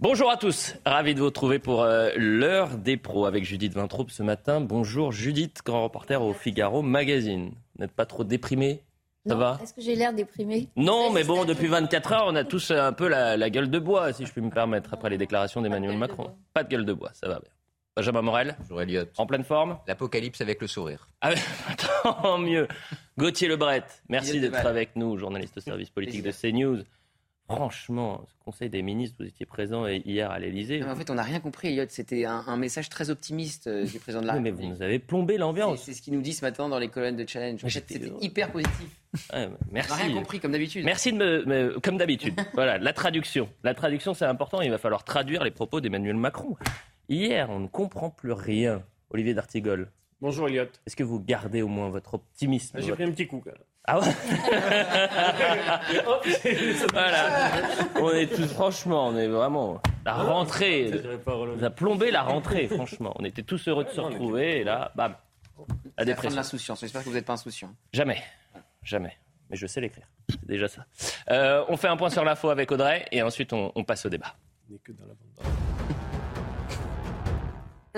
Bonjour à tous, ravi de vous retrouver pour euh, l'heure des pros avec Judith Vintraube ce matin. Bonjour Judith, grand reporter au Figaro Magazine. Vous n'êtes pas trop déprimé ça Non, va? Est-ce que j'ai l'air déprimé Non, mais bon, depuis 24 heures, on a tous un peu la, la gueule de bois, si je puis me permettre, après les déclarations d'Emmanuel de Macron. Pas de gueule de bois, ça va bien. Benjamin Morel, Bonjour Elliot. en pleine forme? L'apocalypse avec le sourire. ah, Tant mieux. Gauthier Lebret, merci d'être avec nous, journaliste au service politique de CNews. Franchement, ce Conseil des ministres, vous étiez présent hier à l'Elysée. En fait, on n'a rien compris, Elliot. C'était un, un message très optimiste euh, du président de la mais vous République. nous avez plombé l'ambiance. c'est ce qu'il nous dit ce matin dans les colonnes de Challenge. En fait, c'était hyper positif. Ouais, On n'a merci. rien compris, comme d'habitude. Merci de me, me- comme d'habitude. voilà, la traduction. La traduction, c'est important. Il va falloir traduire les propos d'Emmanuel Macron. Hier, on ne comprend plus rien. Olivier d'Artigol, Bonjour Elliot. est-ce que vous gardez au moins votre optimisme J'ai votre- pris un petit coup quand même. Ah ouais ça- Voilà. On est tous, franchement, on est vraiment. La rentrée. Relevé. Vous a plombé la rentrée, franchement. On était tous heureux de se retrouver et là, bam. La dépression. l'insouciance. J'espère que vous n'êtes pas insouciant. Jamais. Jamais. Mais je sais l'écrire. C'est déjà ça. Euh, on fait un point sur l'info avec Audrey et ensuite on, on passe au débat. On n'est que dans la bande.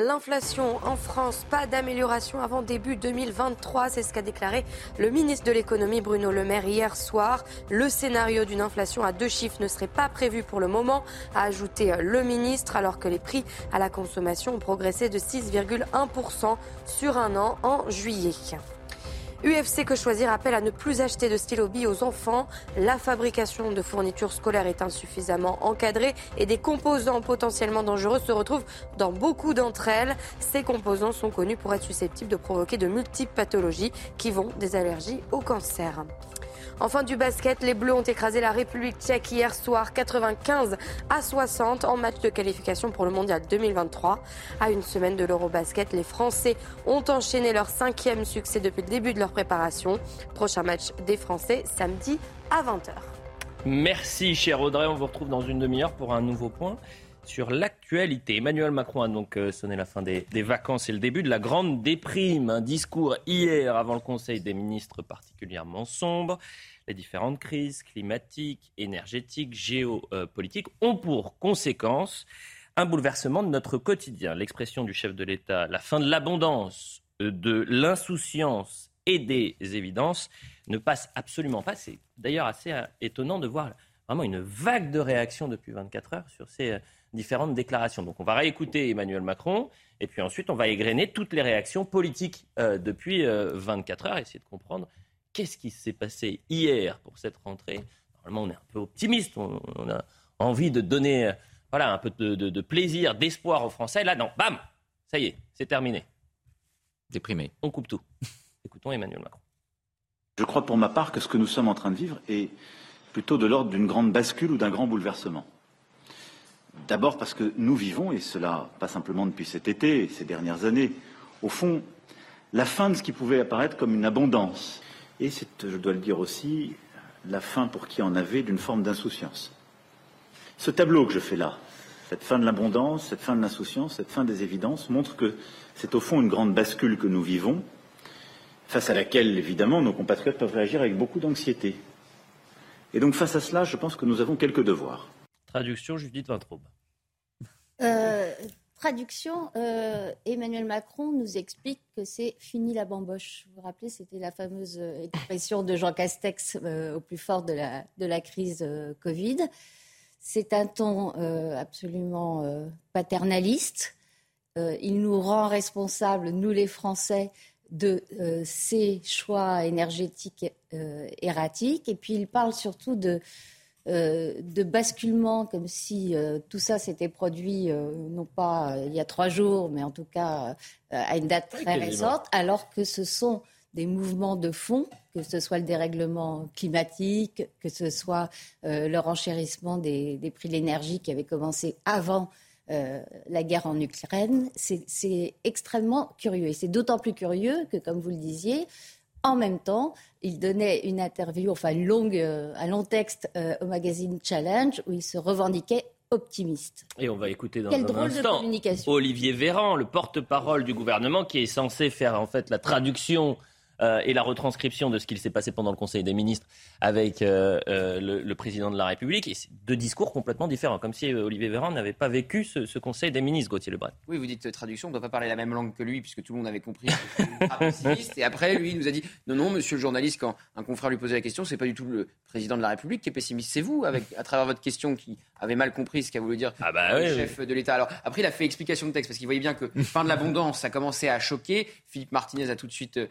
L'inflation en France, pas d'amélioration avant début 2023, c'est ce qu'a déclaré le ministre de l'économie Bruno Le Maire hier soir. Le scénario d'une inflation à deux chiffres ne serait pas prévu pour le moment, a ajouté le ministre, alors que les prix à la consommation ont progressé de 6,1% sur un an en juillet. UFC Que Choisir appelle à ne plus acheter de stylo billes aux enfants. La fabrication de fournitures scolaires est insuffisamment encadrée et des composants potentiellement dangereux se retrouvent dans beaucoup d'entre elles. Ces composants sont connus pour être susceptibles de provoquer de multiples pathologies qui vont des allergies au cancer. Enfin du basket, les Bleus ont écrasé la République tchèque hier soir 95 à 60 en match de qualification pour le Mondial 2023. À une semaine de l'Eurobasket, les Français ont enchaîné leur cinquième succès depuis le début de leur préparation. Prochain match des Français samedi à 20h. Merci, cher Audrey. On vous retrouve dans une demi-heure pour un nouveau point sur l'actualité. Emmanuel Macron a donc euh, sonné la fin des, vacances et le début de la grande déprime. Un discours hier avant le Conseil des ministres particulièrement sombre. Les différentes crises climatiques, énergétiques, géopolitiques ont pour conséquence un bouleversement de notre quotidien. L'expression du chef de l'État, la fin de l'abondance, euh, de l'insouciance et des évidences ne passe absolument pas. C'est d'ailleurs assez euh, étonnant de voir vraiment une vague de réactions depuis 24 heures sur ces différentes déclarations. Donc on va réécouter Emmanuel Macron et puis ensuite on va égrener toutes les réactions politiques euh, depuis euh, 24 heures, essayer de comprendre qu'est-ce qui s'est passé hier pour cette rentrée. Normalement on est un peu optimiste, on, on a envie de donner euh, voilà, un peu de, de- de plaisir, d'espoir aux Français. Là non, bam, ça y est, c'est terminé. Déprimé. On coupe tout. Écoutons Emmanuel Macron. Je crois pour ma part que ce que nous sommes en train de vivre est plutôt de l'ordre d'une grande bascule ou d'un grand bouleversement. D'abord parce que nous vivons, et cela pas simplement depuis cet été ces dernières années, au fond, la fin de ce qui pouvait apparaître comme une abondance. Et c'est, je dois le dire aussi, la fin pour qui en avait d'une forme d'insouciance. Ce tableau que je fais là, cette fin de l'abondance, cette fin de l'insouciance, cette fin des évidences, montre que c'est au fond une grande bascule que nous vivons, face à laquelle, évidemment, nos compatriotes peuvent réagir avec beaucoup d'anxiété. Et donc, face à cela, je pense que nous avons quelques devoirs. Traduction Judith Vintraube. Euh, traduction, euh, Emmanuel Macron nous explique que c'est fini la bamboche. Vous vous rappelez, c'était la fameuse euh, expression de Jean Castex au plus fort de la, de la crise Covid. C'est un ton absolument paternaliste. Il nous rend responsables, nous les Français, de ces choix énergétiques erratiques. Et puis il parle surtout de, euh, de basculement, comme si euh, tout ça s'était produit euh, non pas il y a trois jours, mais en tout cas à une date très récente, alors que ce sont des mouvements de fond, que ce soit le dérèglement climatique, que ce soit le renchérissement des, des prix de l'énergie qui avait commencé avant euh, la guerre en Ukraine. C'est extrêmement curieux. Et c'est d'autant plus curieux que, comme vous le disiez, en même temps, il donnait une interview, enfin une longue, euh, un long texte euh, au magazine Challenge où il se revendiquait optimiste. Et on va écouter dans Quel un drôle de communication. Olivier Véran, le porte-parole du gouvernement, qui est censé faire en fait la traduction euh, et la retranscription de ce qu'il s'est passé pendant le Conseil des ministres avec euh, euh, le, le président de la République. Et c'est deux discours complètement différents, comme si Olivier Véran n'avait pas vécu ce, ce Conseil des ministres, Gauthier Lebret. Oui, vous dites traduction, on ne doit pas parler la même langue que lui, puisque tout le monde avait compris pessimiste. Et après, lui, il nous a dit non, non, monsieur le journaliste, quand un confrère lui posait la question, c'est pas du tout le président de la République qui est pessimiste, c'est vous, avec, à travers votre question, qui avez mal compris ce qu'a voulu dire Ah bah le oui, chef de l'État. Alors, après, il a fait explication de texte, parce qu'il voyait bien que fin de l'abondance, ça commençait à choquer. Philippe Martinez a tout de suite euh,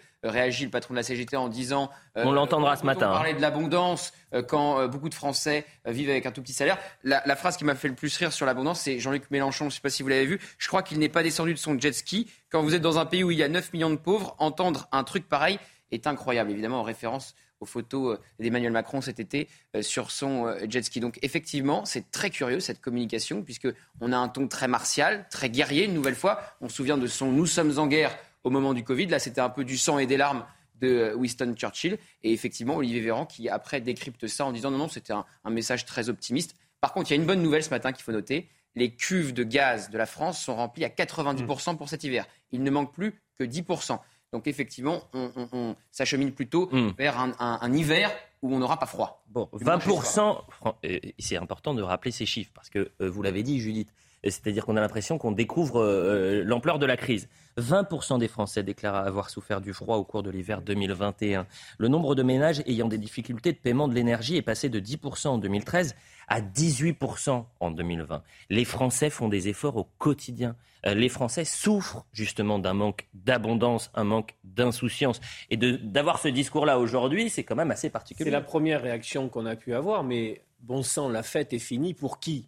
réagi, le patron de la CGT, en disant euh, On l'entendra ce matin, On parlait de l'abondance euh, quand euh, beaucoup de Français vivent avec un tout petit salaire. La, la phrase qui m'a fait le plus rire sur l'abondance, c'est Jean-Luc Mélenchon, je ne sais pas si vous l'avez vu, je crois qu'il n'est pas descendu de son jet ski. Quand vous êtes dans un pays où il y a 9 millions de pauvres, entendre un truc pareil est incroyable, évidemment en référence aux photos d'Emmanuel Macron cet été sur son jet ski. Donc effectivement, c'est très curieux cette communication, puisque on a un ton très martial, très guerrier, une nouvelle fois. On se souvient de son Nous sommes en guerre au moment du Covid. Là, c'était un peu du sang et des larmes de Winston Churchill. Et effectivement, Olivier Véran qui après décrypte ça en disant non, non, c'était un, un message très optimiste. Par contre, il y a une bonne nouvelle ce matin qu'il faut noter. Les cuves de gaz de la France sont remplies à 90% pour cet hiver. Il ne manque plus que 10%. Donc effectivement, on, on- on s'achemine plutôt Mm. vers un, un- un hiver où on n'aura pas froid. Bon, Dimanche 20%, fran- euh, c'est important de rappeler ces chiffres, parce que euh, vous l'avez dit, Judith, c'est-à-dire qu'on a l'impression qu'on découvre euh, l'ampleur de la crise. 20% des Français déclarent avoir souffert du froid au cours de l'hiver 2021. Le nombre de ménages ayant des difficultés de paiement de l'énergie est passé de 10% en 2013 à 18% en 2020. Les Français font des efforts au quotidien. Euh, Les Français souffrent justement d'un manque d'abondance, un manque d'insouciance. Et d'avoir ce discours-là aujourd'hui, c'est quand même assez particulier. C'est la première réaction qu'on a pu avoir, mais bon sang, la fête est finie pour qui?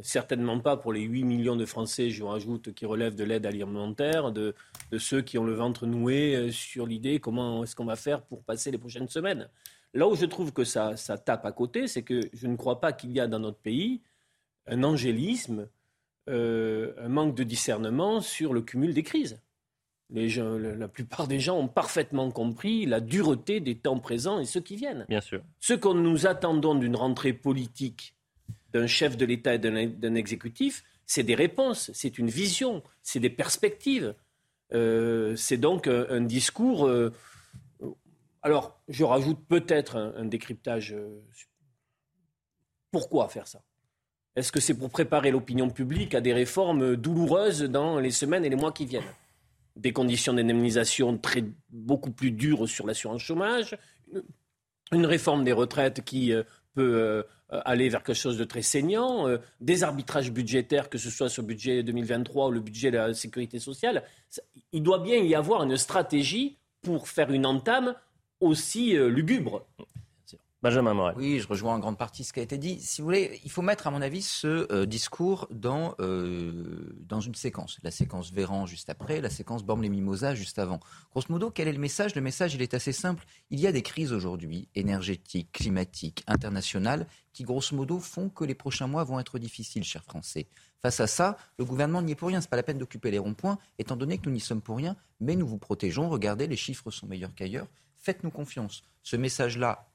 Certainement pas pour les 8 millions de Français, je rajoute, qui relèvent de l'aide alimentaire, de, de ceux qui ont le ventre noué euh, sur l'idée comment est-ce qu'on va faire pour passer les prochaines semaines. Là où je trouve que ça, ça tape à côté, c'est que je ne crois pas qu'il y a dans notre pays un angélisme, euh, un manque de discernement sur le cumul des crises. Les gens- la plupart des gens ont parfaitement compris la dureté des temps présents et ceux qui viennent. Bien sûr. Ce que nous attendons d'une rentrée politique d'un chef de l'État et d'un exécutif, c'est des réponses, c'est une vision, c'est des perspectives. Euh, c'est donc un, discours. euh, alors, je rajoute peut-être un, décryptage. euh, pourquoi faire ça? Est-ce que c'est pour préparer l'opinion publique à des réformes douloureuses dans les semaines et les mois qui viennent? Des conditions d'indemnisation beaucoup plus dures sur l'assurance chômage, une- réforme des retraites qui peut euh, aller vers quelque chose de très saignant, euh, des arbitrages budgétaires, que ce soit sur le budget 2023 ou le budget de la sécurité sociale. Il doit bien y avoir une stratégie pour faire une entame aussi euh, lugubre. Benjamin Morel. Oui, je rejoins en grande partie ce qui a été dit. Si vous voulez, il faut mettre, à mon avis, ce euh, discours dans, euh, dans une séquence. La séquence Véran juste après, la séquence Bormes-les-Mimosas juste avant. Grosso modo, quel est le message? Le message, il est assez simple. Il y a des crises aujourd'hui, énergétiques, climatiques, internationales, qui, grosso modo, font que les prochains mois vont être difficiles, chers Français. Face à ça, le gouvernement n'y est pour rien. Ce n'est pas la peine d'occuper les ronds-points, étant donné que nous n'y sommes pour rien, mais nous vous protégeons. Regardez, les chiffres sont meilleurs qu'ailleurs. Faites-nous confiance. Ce message-là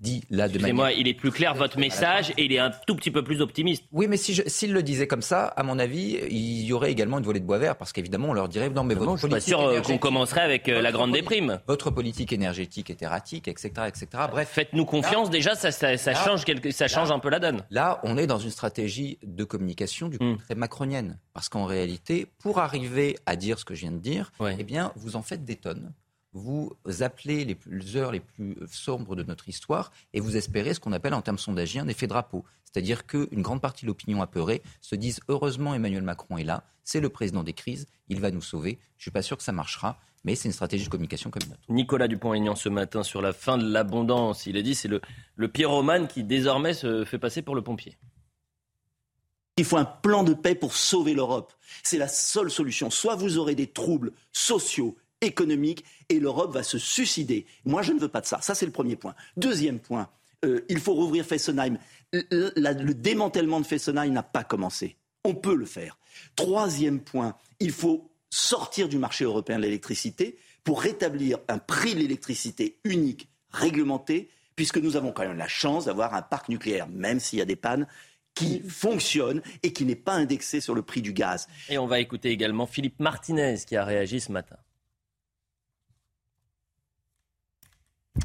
dit là de manière Excusez-moi, il est plus clair votre message et il est un tout petit peu plus optimiste. oui, mais si s'il le disait comme ça, à mon avis, il y aurait également une volée de bois vert, parce qu'évidemment, on leur dirait non, mais votre Non, je suis pas sûr euh, qu'on commencerait avec euh, la votre grande déprime. Votre politique énergétique est erratique, etc., etc. Bref, Faites-nous confiance, déjà, ça, ça, ça Là- change, quelque, ça change un peu la donne. Là, on est dans une stratégie de communication du coup Mm. très macronienne. Parce qu'en réalité, pour arriver à dire ce que je viens de dire, Ouais. eh bien, vous en faites des tonnes. Vous appelez les plus- heures les plus sombres de notre histoire et vous espérez ce qu'on appelle en termes sondagiens un effet drapeau. C'est-à-dire qu'une grande partie de l'opinion apeurée se disent heureusement Emmanuel Macron est là, c'est le président des crises, il va nous sauver. Je suis pas sûr que ça marchera, mais c'est une stratégie de communication comme une autre. Nicolas Dupont-Aignan ce matin sur la fin de l'abondance. Il a dit c'est le, le pyromane qui désormais se fait passer pour le pompier. Il faut un plan de paix pour sauver l'Europe. C'est la seule solution. Soit vous aurez des troubles sociaux, économique et l'Europe va se suicider. Moi, je ne veux pas de ça. Ça, c'est le premier point. Deuxième point, euh, il faut rouvrir Fessenheim. Le, le démantèlement de Fessenheim n'a pas commencé. On peut le faire. Troisième point, il faut sortir du marché européen de l'électricité pour rétablir un prix de l'électricité unique, réglementé, puisque nous avons quand même la chance d'avoir un parc nucléaire, même s'il y a des pannes, qui fonctionne et qui n'est pas indexé sur le prix du gaz. Et on va écouter également Philippe Martinez qui a réagi ce matin.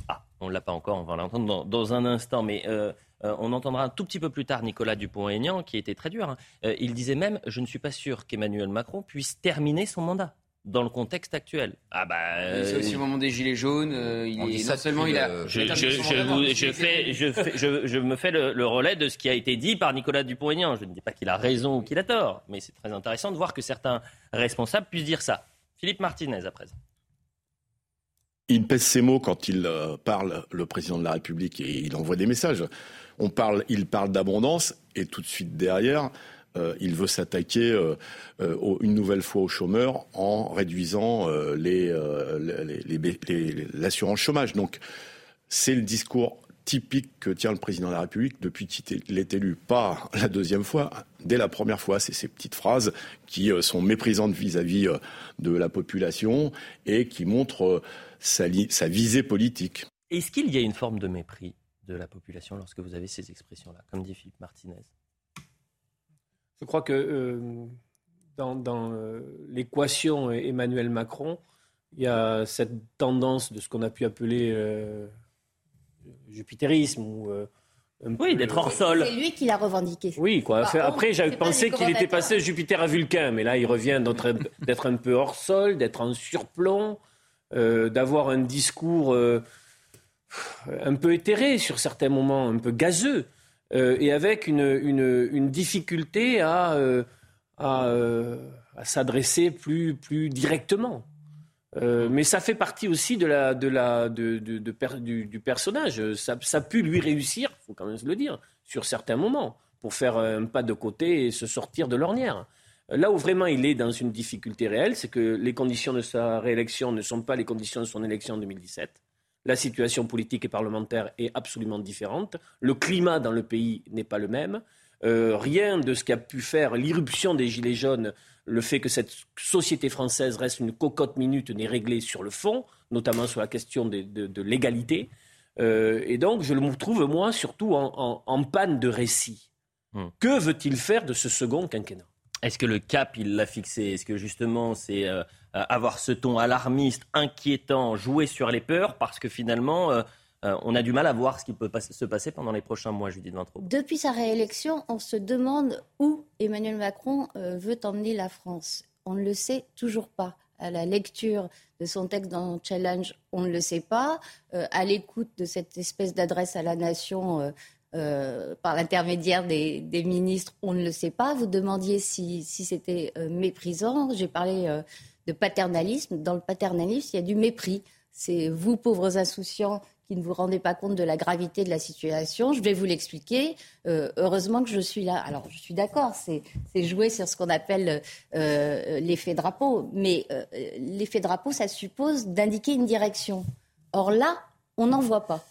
Ah, on ne l'a pas encore, on va l'entendre dans, un instant, mais euh, euh, on entendra un tout petit peu plus tard Nicolas Dupont-Aignan qui était très dur. Hein. Euh, il disait même, je ne suis pas sûr qu'Emmanuel Macron puisse terminer son mandat dans le contexte actuel. Ah bah. C'est aussi au moment des gilets jaunes. il est, non seulement il a. Je, me fais le, relais de ce qui a été dit par Nicolas Dupont-Aignan. Je ne dis pas qu'il a raison ou qu'il a tort, mais c'est très intéressant de voir que certains responsables puissent dire ça. Philippe Martinez à présent. Il pèse ses mots quand il euh, parle, le président de la République, et il envoie des messages. On parle, il parle d'abondance, et tout de suite derrière, euh, il veut s'attaquer euh, une nouvelle fois aux chômeurs en réduisant l'assurance chômage. Donc, c'est le discours typique que tient le président de la République depuis qu'il est élu. Pas la deuxième fois, dès la première fois. C'est ces petites phrases qui sont méprisantes vis-à-vis de la population et qui montrent sa, visée politique. Est-ce qu'il y a une forme de mépris de la population lorsque vous avez ces expressions-là, comme dit Philippe Martinez? Je crois que euh, dans, euh, l'équation Emmanuel Macron, il y a cette tendance de ce qu'on a pu appeler euh, jupitérisme ou oui, d'être hors sol. C'est lui qui l'a revendiqué. Oui, quoi. Après, j'avais pensé qu'il était passé Jupiter à Vulcain, mais là, il revient d'être un peu hors sol, d'être en surplomb. Euh, d'avoir un discours euh, un peu éthéré sur certains moments, un peu gazeux, euh, et avec une, difficulté à, s'adresser plus, plus directement. mais ça fait partie aussi de la, de la, de, du, personnage. Ça, ça, a pu lui réussir, il faut quand même se le dire, sur certains moments, pour faire un pas de côté et se sortir de l'ornière. Là où vraiment il est dans une difficulté réelle, c'est que les conditions de sa réélection ne sont pas les conditions de son élection en 2017. La situation politique et parlementaire est absolument différente. Le climat dans le pays n'est pas le même. Euh, rien de ce qui a pu faire l'irruption des Gilets jaunes, le fait que cette société française reste une cocotte minute n'est réglé sur le fond, notamment sur la question de, l'égalité. Euh, et donc, je me trouve, moi, surtout en, panne de récit. Hmm. Que veut-il faire de ce second quinquennat? Est-ce que le cap, il l'a fixé? Est-ce que justement, c'est euh, euh, avoir ce ton alarmiste, inquiétant, jouer sur les peurs? Parce que finalement, euh, on a du mal à voir ce qui peut se passer pendant les prochains mois, Judith Vintraud. Depuis sa réélection, on se demande où Emmanuel Macron veut emmener la France. On ne le sait toujours pas. À la lecture de son texte dans Challenge, on ne le sait pas. à l'écoute de cette espèce d'adresse à la nation euh, par l'intermédiaire des, ministres, on ne le sait pas. Vous demandiez si, c'était euh, méprisant. J'ai parlé euh, de paternalisme. Dans le paternalisme, il y a du mépris. C'est vous, pauvres insouciants, qui ne vous rendez pas compte de la gravité de la situation. Je vais vous l'expliquer. heureusement que je suis là. Alors, je suis d'accord, c'est jouer sur ce qu'on appelle l'effet drapeau. Mais l'effet drapeau, ça suppose d'indiquer une direction. Or là, on n'en voit pas.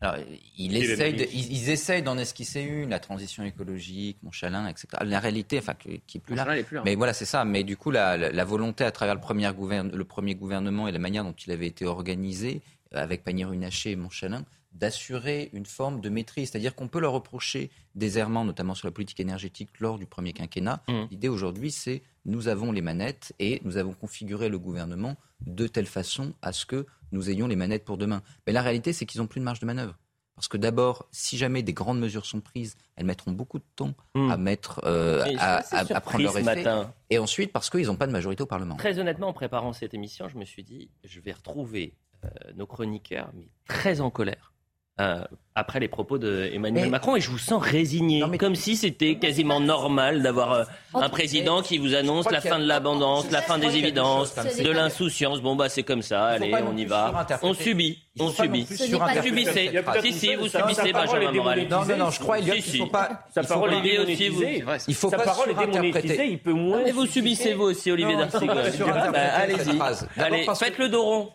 Alors, il ils, essayent d'en esquisser une, la transition écologique, Montchalin, etc. La réalité, enfin, qui, est plus là. Plus, Mais voilà, c'est ça. Mais du coup, la, volonté à travers le premier, le premier, gouvernement et la manière dont il avait été organisé, euh, avec Pannier-Runacher et Montchalin, d'assurer une forme de maîtrise. C'est-à-dire qu'on peut leur reprocher des errements, notamment sur la politique énergétique, lors du premier quinquennat. Mmh. L'idée aujourd'hui, c'est nous avons les manettes et nous avons configuré le gouvernement de telle façon à ce que nous ayons les manettes pour demain. Mais la réalité, c'est qu'ils n'ont plus de marge de manœuvre. Parce que d'abord, si jamais des grandes mesures sont prises, elles mettront beaucoup de temps hmm. à mettre, euh, à, prendre leur effet. Matin. Et ensuite, parce qu'ils n'ont pas de majorité au Parlement. Très honnêtement, en préparant cette émission, je me suis dit, je vais retrouver euh, nos chroniqueurs, mais très en colère. Euh, après les propos d'Emmanuel Macron et je vous sens résigné, comme si c'était quasiment normal d'avoir euh, un président qui vous annonce la fin de l'abondance, la fin des évidences, de l'insouciance. Bon bah c'est comme ça, allez, on y va. On subit, on subit. Subissez. Si, si, vous subissez, Benjamin Morel. Non, non, non, je crois, qu'il faut pas... Sa parole est démonétisée. Il faut Sa parole est démonétisée, il peut moins... Mais vous subissez vous aussi, Olivier D'Artigol. Allez-y. Allez, faites le dos rond.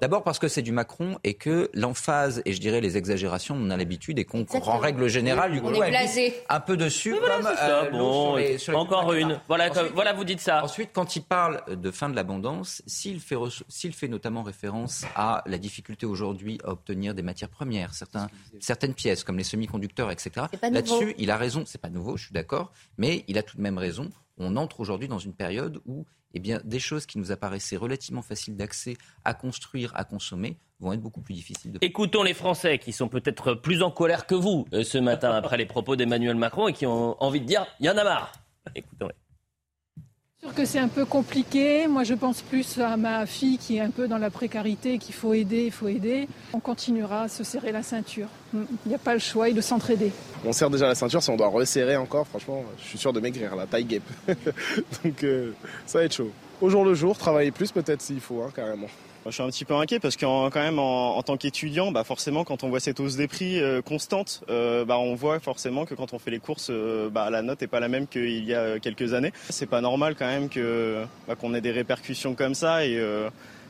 D'abord parce que c'est du Macron et que l'emphase, et je dirais les exagérations, on a l'habitude et qu'on en règle générale, du coup, un peu dessus. Euh, encore une. Voilà, voilà, vous dites ça. Ensuite, quand il parle de fin de l'abondance, s'il fait, s'il fait notamment référence à la difficulté aujourd'hui à obtenir des matières premières, certains, certaines pièces comme les semi-conducteurs, etc. Là-dessus, il a raison. C'est pas nouveau, je suis d'accord, mais il a tout de même raison. On entre aujourd'hui dans une période où eh bien, des choses qui nous apparaissaient relativement faciles d'accès à construire, à consommer, vont être beaucoup plus difficiles. De... Écoutons les Français qui sont peut-être plus en colère que vous euh, ce matin après les propos d'Emmanuel Macron et qui ont envie de dire il y en a marre. Écoutons-les sûr que c'est un peu compliqué. Moi, je pense plus à ma fille qui est un peu dans la précarité, qu'il faut aider, il faut aider. On continuera à se serrer la ceinture. Il n'y a pas le choix, il de s'entraider. On serre déjà la ceinture, si on doit resserrer encore, franchement, je suis sûr de maigrir, la taille guêpe. Donc, euh, ça va être chaud. Au jour le jour, travailler plus peut-être s'il faut, hein, carrément. Je suis un petit peu inquiet parce que quand même en, tant qu'étudiant, bah forcément quand on voit cette hausse des prix euh, constante, euh, bah on voit forcément que quand on fait les courses, euh, bah, la note est pas la même qu'il y a quelques années. C'est pas normal quand même que bah, qu'on ait des répercussions comme ça et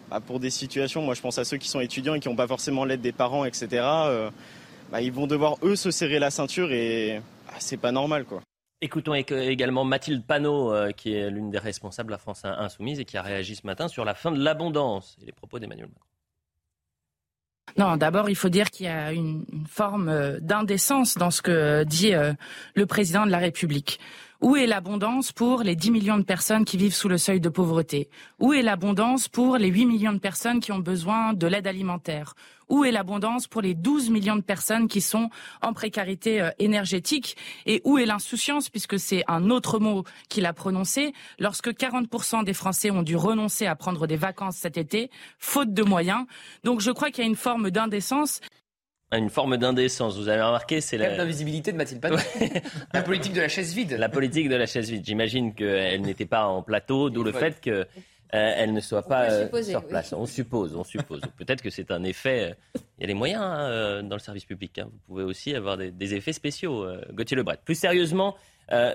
bah, pour des situations, moi je pense à ceux qui sont étudiants et qui n'ont pas forcément l'aide des parents, etc. Bah, ils vont devoir eux se serrer la ceinture et c'est pas normal quoi. Écoutons également Mathilde Panot, euh, qui est l'une des responsables de la France Insoumise et qui a réagi ce matin sur la fin de l'abondance et les propos d'Emmanuel Macron. Non, d'abord, il faut dire qu'il y a une, forme euh, d'indécence dans ce que dit euh, le président de la République. Où est l'abondance pour les 10 millions de personnes qui vivent sous le seuil de pauvreté? Où est l'abondance pour les 8 millions de personnes qui ont besoin de l'aide alimentaire? Où est l'abondance pour les 12 millions de personnes qui sont en précarité euh, énergétique? Et où est l'insouciance, puisque c'est un autre mot qu'il a prononcé, lorsque 40% des Français ont dû renoncer à prendre des vacances cet été, faute de moyens? Donc je crois qu'il y a une forme d'indécence une forme d'indécence. Vous avez remarqué, c'est la l'invisibilité de Mathilde Panot. la politique de la chaise vide. La politique de la chaise vide. J'imagine qu'elle n'était pas en plateau, d'où le fait qu'elle euh, ne soit pas euh, sur place. On suppose, on suppose. Peut-être que c'est un effet. Euh, il y a des moyens hein, dans le service public. Hein. Vous pouvez aussi avoir des, effets spéciaux. Gauthier Lebret. Plus sérieusement,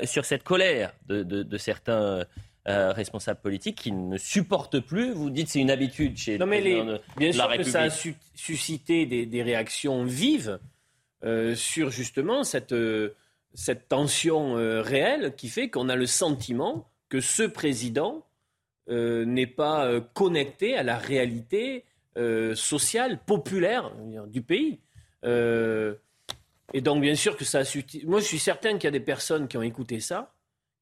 sur cette colère de, de certains euh, responsables politiques qui ne supportent plus. Vous dites c'est une habitude chez non, mais les, bien sûr que ça a suscité des, réactions vives euh, sur justement cette, euh, cette tension réelle qui fait qu'on a le sentiment que ce président n'est pas connecté à la réalité sociale, populaire du pays. et donc, bien sûr que ça a Moi, je suis certain qu'il y a des personnes qui ont écouté ça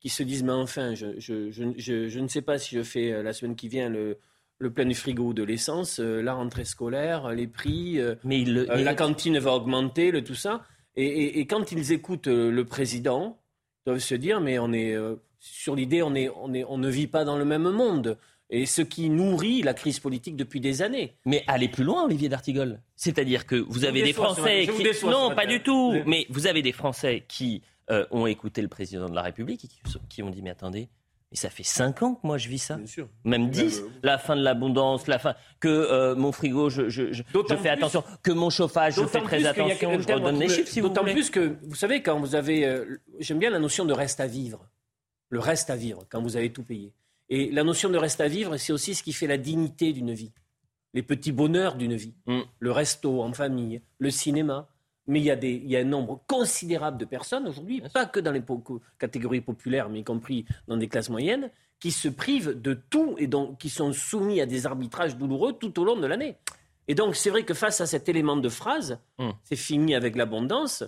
qui se disent mais enfin, je, je, je, je, ne sais pas si je fais euh, la semaine qui vient le, le plein du frigo de l'essence, euh, la rentrée scolaire, les prix, euh, mais la cantine va augmenter, le tout ça. Et, et, quand ils écoutent le président, ils doivent se dire mais on est sur l'idée, on, est, on, est, on ne vit pas dans le même monde. Et ce qui nourrit la crise politique depuis des années. Mais allez plus loin, Olivier d'Artigol. C'est-à-dire que vous avez des Français qui... Non, pas du tout. Mais vous avez des Français qui euh, ont écouté le président de la République et qui, ont dit mais attendez, mais ça fait 5 ans que moi je vis ça. Même 10. Euh, la fin de l'abondance, la fin. Que euh, mon frigo, je, je, je, fais attention. Que mon chauffage, je fais très attention. Je redonne les chiffres si vous D'autant plus que, vous savez, quand vous avez. J'aime bien la notion de reste à vivre. Le reste à vivre, quand vous avez tout payé. Et la notion de reste à vivre, c'est aussi ce qui fait la dignité d'une vie. Les petits bonheurs d'une vie. Mm. Le resto en famille, le cinéma, mais il y, a des, il y a un nombre considérable de personnes aujourd'hui, pas que dans les catégories populaires, mais y compris dans des classes moyennes, qui se privent de tout et donc qui sont soumis à des arbitrages douloureux tout au long de l'année. Et donc c'est vrai que face à cet élément de phrase, hum. c'est fini avec l'abondance.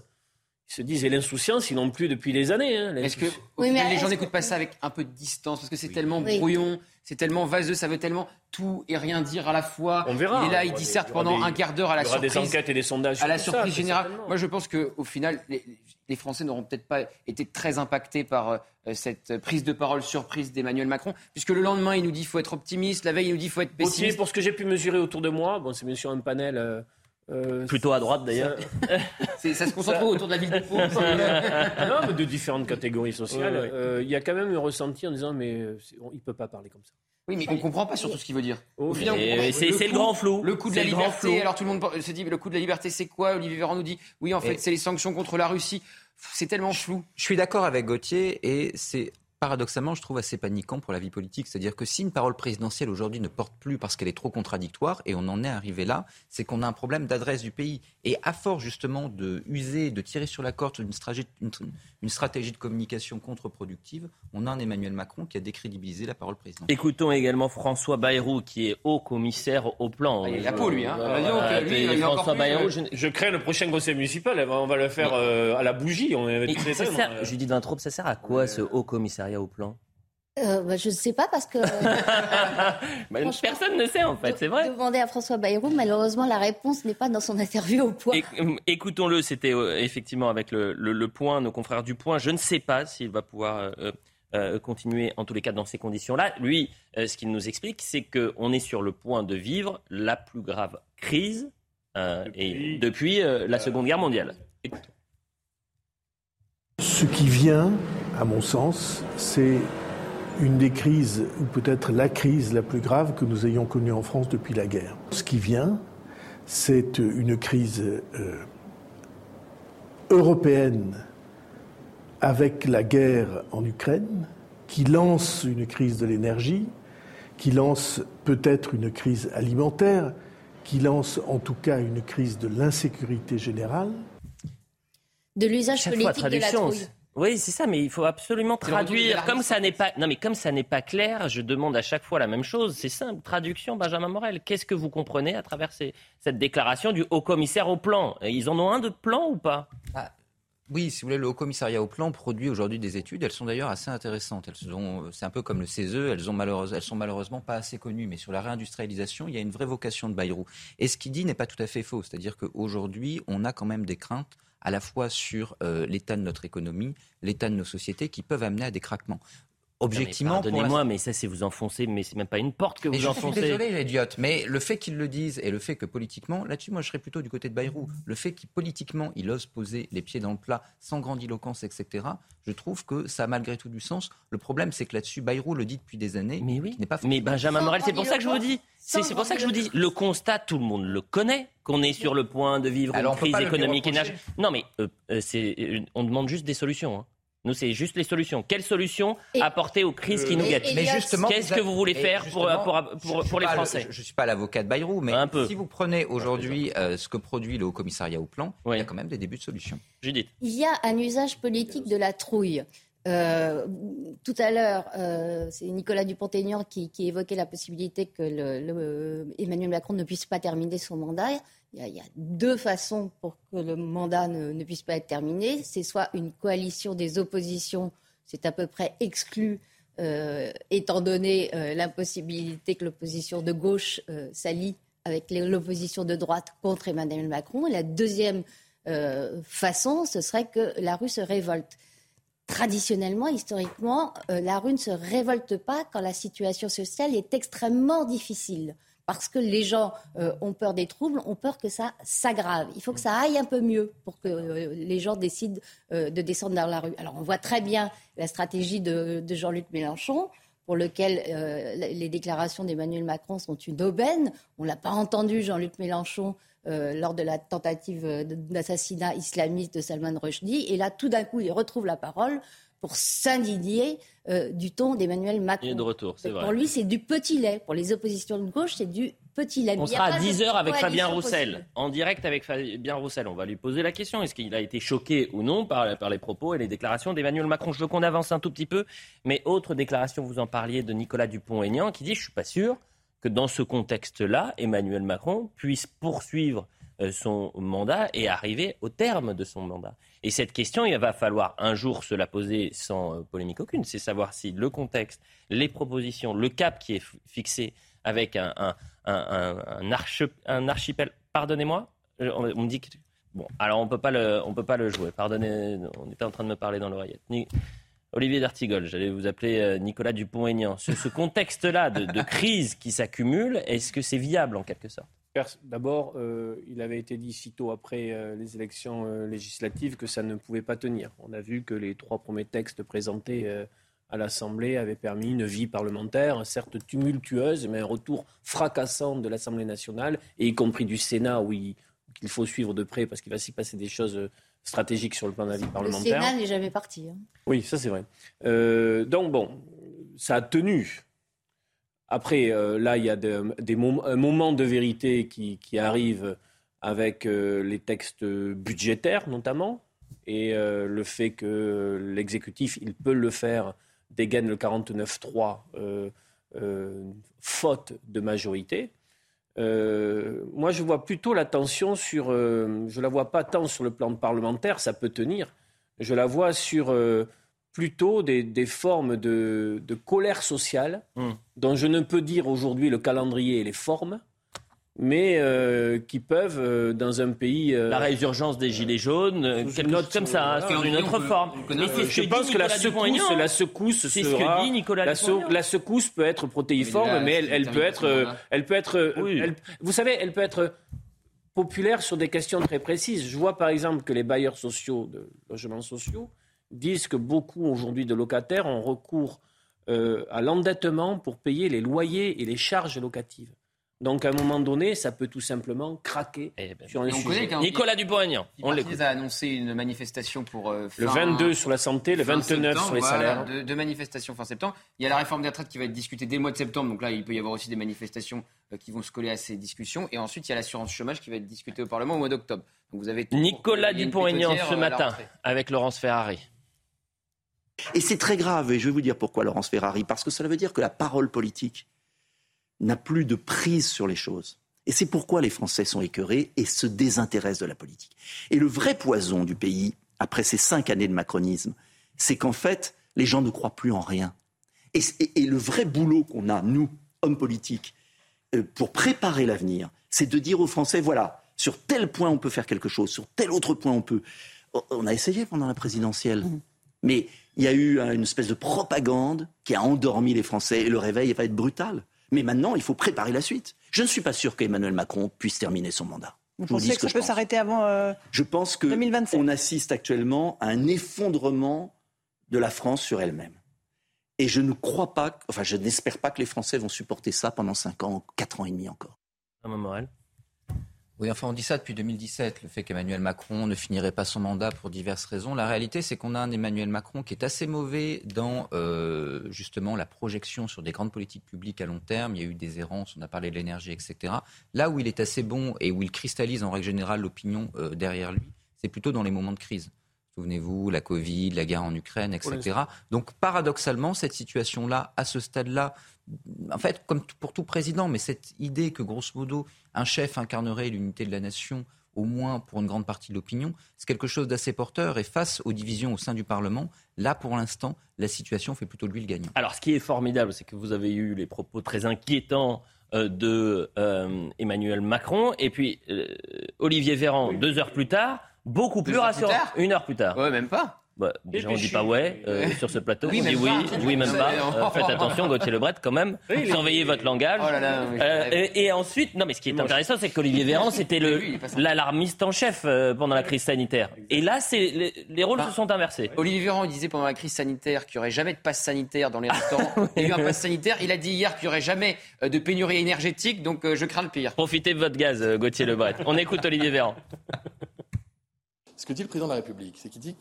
Ils se disent, et l'insouciance, ils n'ont plus depuis des années. Hein, est-ce que les gens n'écoutent pas ça avec un peu de distance Parce que c'est tellement brouillon, c'est tellement vaseux, ça veut tellement tout et rien dire à la fois. On verra. Il est là, il disserte pendant un quart d'heure à la surprise. Il y aura des enquêtes et des sondages. À la surprise générale. Moi, je pense qu'au final, les, Français n'auront peut-être pas été très impactés par euh, cette prise de parole surprise d'Emmanuel Macron, puisque le lendemain, il nous dit qu'il faut être optimiste, la veille, il nous dit qu'il faut être pessimiste. pour ce que j'ai pu mesurer autour de moi, bon, c'est bien sûr un panel. Euh, Euh, Plutôt à droite d'ailleurs. Ça se concentre Ça- autour de la ville de Pau. non, mais de différentes catégories sociales. Ouais, ouais. Euh, Il y a quand même un ressenti en disant, mais euh, on- il ne peut pas parler comme ça. Oui, mais on comprend pas surtout ce qu'il veut dire. Au final, on Et comprend- c'est- le grand flou. Le coup de C'est la liberté. flou. Alors tout le monde se dit, le coup de la liberté, c'est quoi? Olivier Véran nous dit, oui, en fait, Et- c'est les sanctions contre la Russie. C'est tellement flou. Je suis d'accord avec Gauthier et c'est paradoxalement, je trouve assez paniquant pour la vie politique. C'est-à-dire que si une parole présidentielle aujourd'hui ne porte plus parce qu'elle est trop contradictoire, et on en est arrivé là, c'est qu'on a un problème d'adresse du pays. Et à force justement de user, de tirer sur la corde une stratégie, une, une stratégie de communication contre-productive, on a un Emmanuel Macron qui a décrédibilisé la parole présidentielle. Écoutons également François Bayrou, qui est haut commissaire au plan. Ah, il est à Pau, lui, hein. Voilà, Vas-y, donc, lui, et il est encore François plus, Bayrou, je, Je crée le prochain conseil municipal. On va le faire euh, à la bougie. On ça euh. Judith Vintraube, ça sert à quoi ce haut commissariat? Au plan? Euh, bah, je ne sais pas parce que Bah, Personne ne sait en fait, c'est vrai. demander à François Bayrou, malheureusement, la réponse n'est pas dans son interview au point. Euh, Écoutons-le, c'était euh, effectivement avec le, le- le point, nos confrères du point. Je ne sais pas s'il va pouvoir euh, euh, continuer en tous les cas dans ces conditions-là. Lui, euh, ce qu'il nous explique, c'est qu'on est sur le point de vivre la plus grave crise euh, et depuis euh, la Seconde Guerre mondiale. Écoutons. Ce qui vient, à mon sens, c'est une des crises, ou peut-être la crise la plus grave que nous ayons connue en France depuis la guerre. Ce qui vient, c'est une crise euh, européenne avec la guerre en Ukraine, qui lance une crise de l'énergie, qui lance peut-être une crise alimentaire, qui lance en tout cas une crise de l'insécurité générale. De l'usage politique de la traduction. trouille. Oui, c'est ça, mais il faut absolument traduire. Comme ça n'est pas, non, mais comme ça n'est pas clair, je demande à chaque fois la même chose. C'est simple. Traduction, Benjamin Morel. Qu'est-ce que vous comprenez à travers ces- cette déclaration du haut commissaire au plan? Et Ils en ont un de plan ou pas? Ah, oui, si vous voulez, le Haut Commissariat au Plan produit aujourd'hui des études. Elles sont d'ailleurs assez intéressantes. Elles sont, c'est un peu comme le CESE. Elles, ont malheureuse, elles sont malheureusement pas assez connues. Mais sur la réindustrialisation, il y a une vraie vocation de Bayrou. Et ce qu'il dit n'est pas tout à fait faux. C'est-à-dire qu'aujourd'hui, on a quand même des craintes à la fois sur euh, l'état de notre économie, l'état de nos sociétés, qui peuvent amener à des craquements. Objectivement, pour la- Pardonnez-moi, mais ça, c'est vous enfoncer, mais c'est même pas une porte que mais vous je suis enfoncez. désolé, idiote. Mais le fait qu'il le dise et le fait que politiquement, là-dessus, moi, je serais plutôt du côté de Bayrou. Le fait qu'il politiquement, il ose poser les pieds dans le plat sans grandiloquence, etc. Je trouve que ça a malgré tout du sens. Le problème, c'est que là-dessus, Bayrou le dit depuis des années. Mais oui. n'est pas Mais Benjamin Morel, c'est pour ça que je vous dis. C'est pour ça que je vous dis. Le constat, tout le monde le connaît, qu'on est sur le point de vivre Alors, une crise économique et. Non, mais euh, euh, c'est, euh, on demande juste des solutions. hein. Nous, c'est juste les solutions. Quelles solutions Et- apporter aux crises qui Euh, nous et- guettent et- Mais justement, Qu'est-ce que vous voulez faire pour, pour, je pour, les le- Français Je ne suis pas l'avocat de Bayrou, mais Un peu. si vous prenez aujourd'hui euh, ce que produit le Haut Commissariat au Plan, Oui. il y a quand même des débuts de solutions. Judith. Il y a un usage politique de la trouille. Euh, tout à l'heure, euh, c'est Nicolas Dupont-Aignan qui, qui évoquait la possibilité que le, le- Emmanuel Macron ne puisse pas terminer son mandat. Il y, a, deux façons pour que le mandat ne, puisse pas être terminé. C'est soit une coalition des oppositions, c'est à peu près exclu, euh, étant donné euh, l'impossibilité que l'opposition de gauche euh, s'allie avec l'opposition de droite contre Emmanuel Macron. La deuxième façon, ce serait que la rue se révolte. Traditionnellement, historiquement, la rue ne se révolte pas quand la situation sociale est extrêmement difficile. Parce que les gens euh, ont peur des troubles, ont peur que ça s'aggrave. Il faut que ça aille un peu mieux pour que euh, les gens décident euh, de descendre dans la rue. Alors on voit très bien la stratégie de, Jean-Luc Mélenchon, pour lequel les déclarations d'Emmanuel Macron sont une aubaine. On l'a pas entendu, Jean-Luc Mélenchon, lors de la tentative d'assassinat islamiste de Salman Rushdie. Et là, tout d'un coup, il retrouve la parole pour s'indigner euh, du ton d'Emmanuel Macron. Il est de retour, c'est Pour vrai. lui, c'est du petit lait. Pour les oppositions de gauche, c'est du petit lait. On sera à pas de 10h avec Fabien Roussel, possible. en direct avec Fabien Roussel. On va lui poser la question. Est-ce qu'il a été choqué ou non par, par les propos et les déclarations d'Emmanuel Macron? Je veux qu'on avance un tout petit peu. Mais autre déclaration, vous en parliez, de Nicolas Dupont-Aignan, qui dit Je ne suis pas sûr que dans ce contexte-là, Emmanuel Macron puisse poursuivre euh, son mandat et arriver au terme de son mandat. Et cette question, il va falloir un jour se la poser sans euh, polémique aucune. C'est savoir si le contexte, les propositions, le cap qui est fixé avec un, archipel. Pardonnez-moi, Euh, on, me dit que. Bon, alors on peut pas le, peut pas le jouer. Pardonnez, on était en train de me parler dans l'oreillette. Olivier D'Artigol, j'allais vous appeler euh, Nicolas Dupont-Aignan. Ce, ce contexte-là de crise qui s'accumule, est-ce que c'est viable en quelque sorte? D'abord, euh, il avait été dit sitôt après euh, les élections euh, législatives que ça ne pouvait pas tenir. On a vu que les trois premiers textes présentés à l'Assemblée avaient permis une vie parlementaire, certes tumultueuse, mais un retour fracassant de l'Assemblée nationale, et y compris du Sénat, où il, qu'il faut suivre de près parce qu'il va s'y passer des choses stratégiques sur le plan de la vie parlementaire. Le Sénat n'est jamais parti. Hein. Oui, ça c'est vrai. donc bon, ça a tenu. Après, euh, là, il y a des, un moment de vérité qui, arrive avec euh, les textes budgétaires notamment, et euh, le fait que l'exécutif, il peut le faire, dégaine le 49-3, faute de majorité. moi, je vois plutôt la tension sur. je la vois pas tant sur le plan parlementaire, ça peut tenir. Je la vois sur plutôt des, formes de, colère sociale, hmm. dont je ne peux dire aujourd'hui le calendrier et les formes, mais euh, qui peuvent, euh, dans un pays... Euh, la résurgence des Gilets jaunes, quelque chose comme ça, hein, sur une autre forme. Mais je pense que la secousse, la secousse sera... la, secousse peut être protéiforme, mais elle, peut être... Elle peut être vous savez, elle peut être populaire sur des questions très précises. Je vois par exemple que les bailleurs sociaux, de logements sociaux, disent que beaucoup aujourd'hui de locataires ont recours euh, à l'endettement pour payer les loyers et les charges locatives. Donc, à un moment donné, ça peut tout simplement craquer eh ben, sur un sujet. Nicolas Dupont-Aignan, on a annoncé une manifestation pour euh, le 22 sur la santé, le 29 sur les salaires. Deux, manifestations fin septembre. Il y a la réforme des retraites qui va être discutée dès le mois de septembre. Donc là, il peut y avoir aussi des manifestations euh, qui vont se coller à ces discussions. Et ensuite, il y a l'assurance chômage qui va être discutée au Parlement au mois d'octobre. Donc vous avez Nicolas Dupont-Aignan ce matin avec Laurence Ferrari. Et c'est très grave, et je vais vous dire pourquoi, Laurence Ferrari, parce que cela veut dire que la parole politique n'a plus de prise sur les choses. Et c'est pourquoi les Français sont écœurés et se désintéressent de la politique. Et le vrai poison du pays, après ces cinq années de macronisme, c'est qu'en fait, les gens ne croient plus en rien. Et, le vrai boulot qu'on a, nous, hommes politiques, euh, pour préparer l'avenir, c'est de dire aux Français, voilà, sur tel point on peut faire quelque chose, sur tel autre point on peut. On a essayé pendant la présidentielle. Mmh. Mais il y a eu une espèce de propagande qui a endormi les Français et le réveil va être brutal. Mais maintenant, il faut préparer la suite. Je ne suis pas sûr qu'Emmanuel Macron puisse terminer son mandat. Vous pensez que ça peut s'arrêter avant euh, Je pense qu'on assiste actuellement à un effondrement de la France sur elle-même. Et je ne crois pas, enfin, je n'espère pas que les Français vont supporter ça pendant 5 ans, 4 ans et demi encore. Morel. Oui, enfin, on dit ça depuis 2017, le fait qu'Emmanuel Macron ne finirait pas son mandat pour diverses raisons. La réalité, c'est qu'on a un Emmanuel Macron qui est assez mauvais dans euh, justement la projection sur des grandes politiques publiques à long terme. Il y a eu des errances, on a parlé de l'énergie, etc. Là où il est assez bon et où il cristallise en règle générale l'opinion euh, derrière lui, c'est plutôt dans les moments de crise. Souvenez-vous, la Covid, la guerre en Ukraine, etc. Donc paradoxalement, cette situation-là, à ce stade-là, en fait, comme pour tout président, mais cette idée que, grosso modo, un chef incarnerait l'unité de la nation, au moins pour une grande partie de l'opinion, c'est quelque chose d'assez porteur. Et face aux divisions au sein du Parlement, là, pour l'instant, la situation fait plutôt de lui le gagnant. Alors, ce qui est formidable, c'est que vous avez eu les propos très inquiétants euh, de euh, Emmanuel Macron, et puis euh, Olivier Véran, deux heures plus tard, beaucoup plus rassurant. Une heure plus tard. Ouais, même pas. Bah, déjà, on dit pas ouais euh, sur ce plateau. Oui, on dit oui, oui, même pas. Euh, faites attention, Gauthier Lebret, quand même. Surveillez votre langage. Oh euh, et, ensuite, non, mais ce qui est intéressant, c'est qu'Olivier Véran, c'était le l'alarmiste en chef pendant la crise sanitaire. Et là, c'est les, rôles bah, se sont inversés. Olivier Véran il disait pendant la crise sanitaire qu'il n'y aurait jamais de passe sanitaire dans les restaurants. Il y a eu un passe sanitaire. Il a dit hier qu'il n'y aurait jamais de pénurie énergétique. Donc, je crains le pire. Profitez de votre gaz, Gauthier Lebret. On écoute Olivier Véran. Ce que dit le président de la République, c'est qu'il dit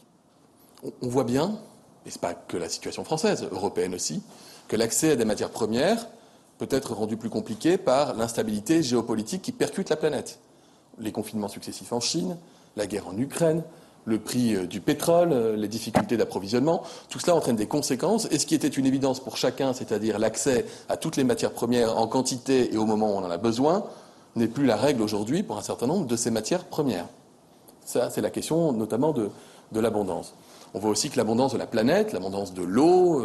on voit bien, et ce n'est pas que la situation française, européenne aussi, que l'accès à des matières premières peut être rendu plus compliqué par l'instabilité géopolitique qui percute la planète. Les confinements successifs en Chine, la guerre en Ukraine, le prix euh, du pétrole, euh, les difficultés d'approvisionnement, tout cela entraîne des conséquences. Et ce qui était une évidence pour chacun, c'est-à-dire l'accès à toutes les matières premières en quantité et au moment où on en a besoin, n'est plus la règle aujourd'hui pour un certain nombre de ces matières premières. C'est la question notamment de l'abondance. On voit aussi que l'abondance de la planète, l'abondance de l'eau,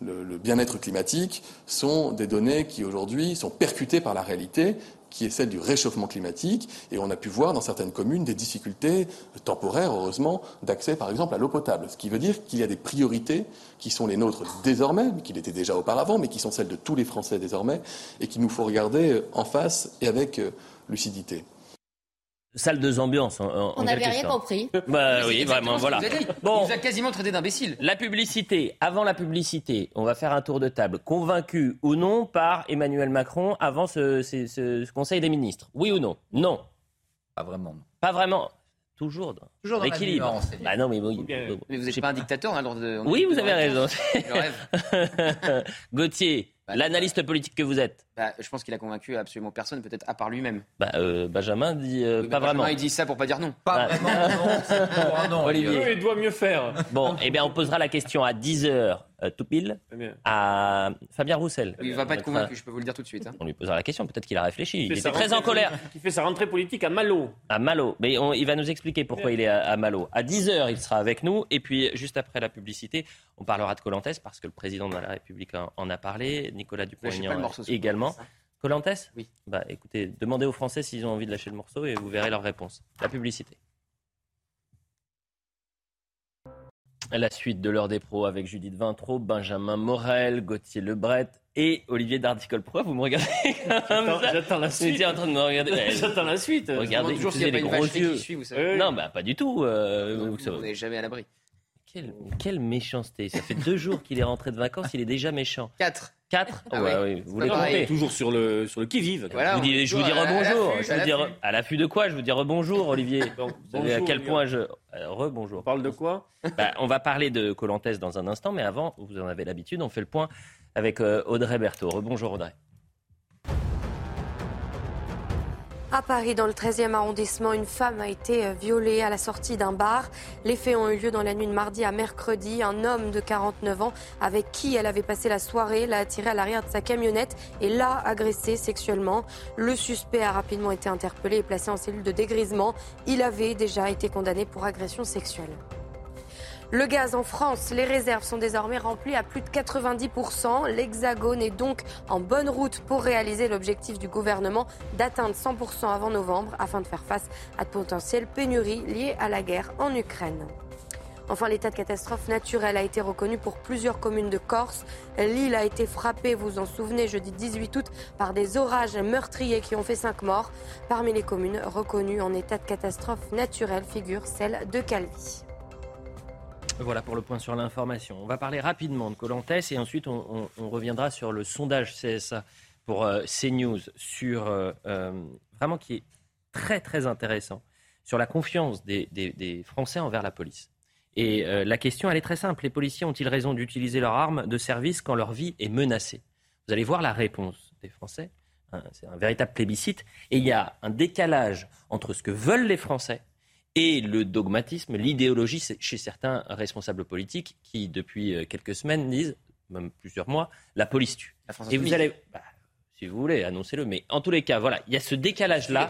le, bien-être climatique sont des données qui aujourd'hui sont percutées par la réalité qui est celle du réchauffement climatique. Et on a pu voir dans certaines communes des difficultés temporaires, heureusement, d'accès, par exemple, à l'eau potable. Ce qui veut dire qu'il y a des priorités qui sont les nôtres désormais, qui l'étaient déjà auparavant, mais qui sont celles de tous les Français désormais, et qu'il nous faut regarder en face et avec euh, lucidité. Salle de ambiance. On n'avait rien compris. Bah oui, vraiment, voilà. Bon, vous a quasiment traité d'imbécile. La publicité, avant la publicité, on va faire un tour de table. Convaincu ou non par Emmanuel Macron avant ce, ce- ce Conseil des ministres? Oui ou non? Non. Pas vraiment. Pas vraiment. Toujours dans, Toujours dans l'équilibre. Bah non, mais oui. Mais vous n'êtes pas un dictateur, droit de. Oui, vous avez raison. Je Gauthier, l'analyste politique que vous êtes. Bah, je pense qu'il a convaincu absolument personne, peut-être à part lui-même. Bah, euh, Benjamin dit euh, pas Benjamin, vraiment. Il dit ça pour pas dire non. Pas vraiment, Olivier. Il doit mieux faire. Bon, eh bien, on posera la question à 10h tout pile bien. à Fabien Roussel. Il va pas être convaincu, je peux vous le dire tout de suite. hein. On lui posera la question, peut-être qu'il a réfléchi. Il fait était très en colère. Qui fait sa rentrée politique à Malo. À Malo. Mais on- il va nous expliquer pourquoi il est à, à Malo. À 10h, il sera avec nous. Et puis, juste après la publicité, on parlera de Colantes parce que le président de la République en, en a parlé. Nicolas Dupont-Aignan également. Colantes Oui. Bah écoutez, demandez aux Français s'ils ont envie de lâcher le morceau et vous verrez leur réponse. La publicité. La suite de l'heure des pros avec Judith Vintraud, Benjamin Morel, Gauthier Lebret et Olivier Dardicole. Pourquoi vous me regardez comme J'attends- ça j'attends la suite. en train de me regarder. J'attends la suite. Regardez, toujours s'il y a pas une gros yeux. qui suit, vous savez. Non, bah pas du tout. euh, vous n'êtes jamais à l'abri. Quelle, quelle méchanceté. Ça fait deux jours qu'il est rentré de vacances, il est déjà méchant. Quatre. Quatre Ah Ouais, ouais. ouais, C'est Vous les comptez Toujours sur le, sur le qui-vive. Voilà, vous je vous dis rebonjour. l'affût, Je à vous dis l'affût. re- à l'affût de quoi Je vous dis rebonjour, Olivier. Vous savez à bonjour, quel point je. euh, rebonjour. On parle de quoi? Bah, on va parler de Colantes dans un instant, mais avant, vous en avez l'habitude, on fait le point avec euh, Audrey Berthaud. Rebonjour, Audrey. À Paris, dans le 13e arrondissement, une femme a été euh, violée à la sortie d'un bar. Les faits ont eu lieu dans la nuit de mardi à mercredi. Un homme de 49 ans avec qui elle avait passé la soirée l'a attiré à l'arrière de sa camionnette et l'a agressé sexuellement. Le suspect a rapidement été interpellé et placé en cellule de dégrisement. Il avait déjà été condamné pour agression sexuelle. Le gaz en France, les réserves sont désormais remplies à plus de 90%. L'Hexagone est donc en bonne route pour réaliser l'objectif du gouvernement d'atteindre 100% avant novembre afin de faire face à de potentielles pénuries liées à la guerre en Ukraine. Enfin, l'état de catastrophe naturelle a été reconnu pour plusieurs communes de Corse. L'île a été frappée, vous en souvenez, jeudi 18 août, par des orages meurtriers qui ont fait 5 morts. Parmi les communes reconnues en état de catastrophe naturelle figure celle de Calvi. Voilà pour le point sur l'information. On va parler rapidement de Colantes et ensuite on, reviendra sur le sondage CSA pour euh, CNews sur euh, euh, vraiment qui est très très intéressant sur la confiance des, Français envers la police. Et la question elle est très simple. Les policiers ont-ils raison d'utiliser leur arme de service quand leur vie est menacée? Vous allez voir la réponse des Français. Hein, C'est un véritable plébiscite. Et il y a un décalage entre ce que veulent les Français et le dogmatisme, l'idéologie chez certains responsables politiques qui, depuis euh, quelques semaines, disent, même plusieurs mois, la police tue. La France Et vous allez, bah, si vous voulez, annoncez-le. Mais en tous les cas, voilà, il y a ce décalage-là.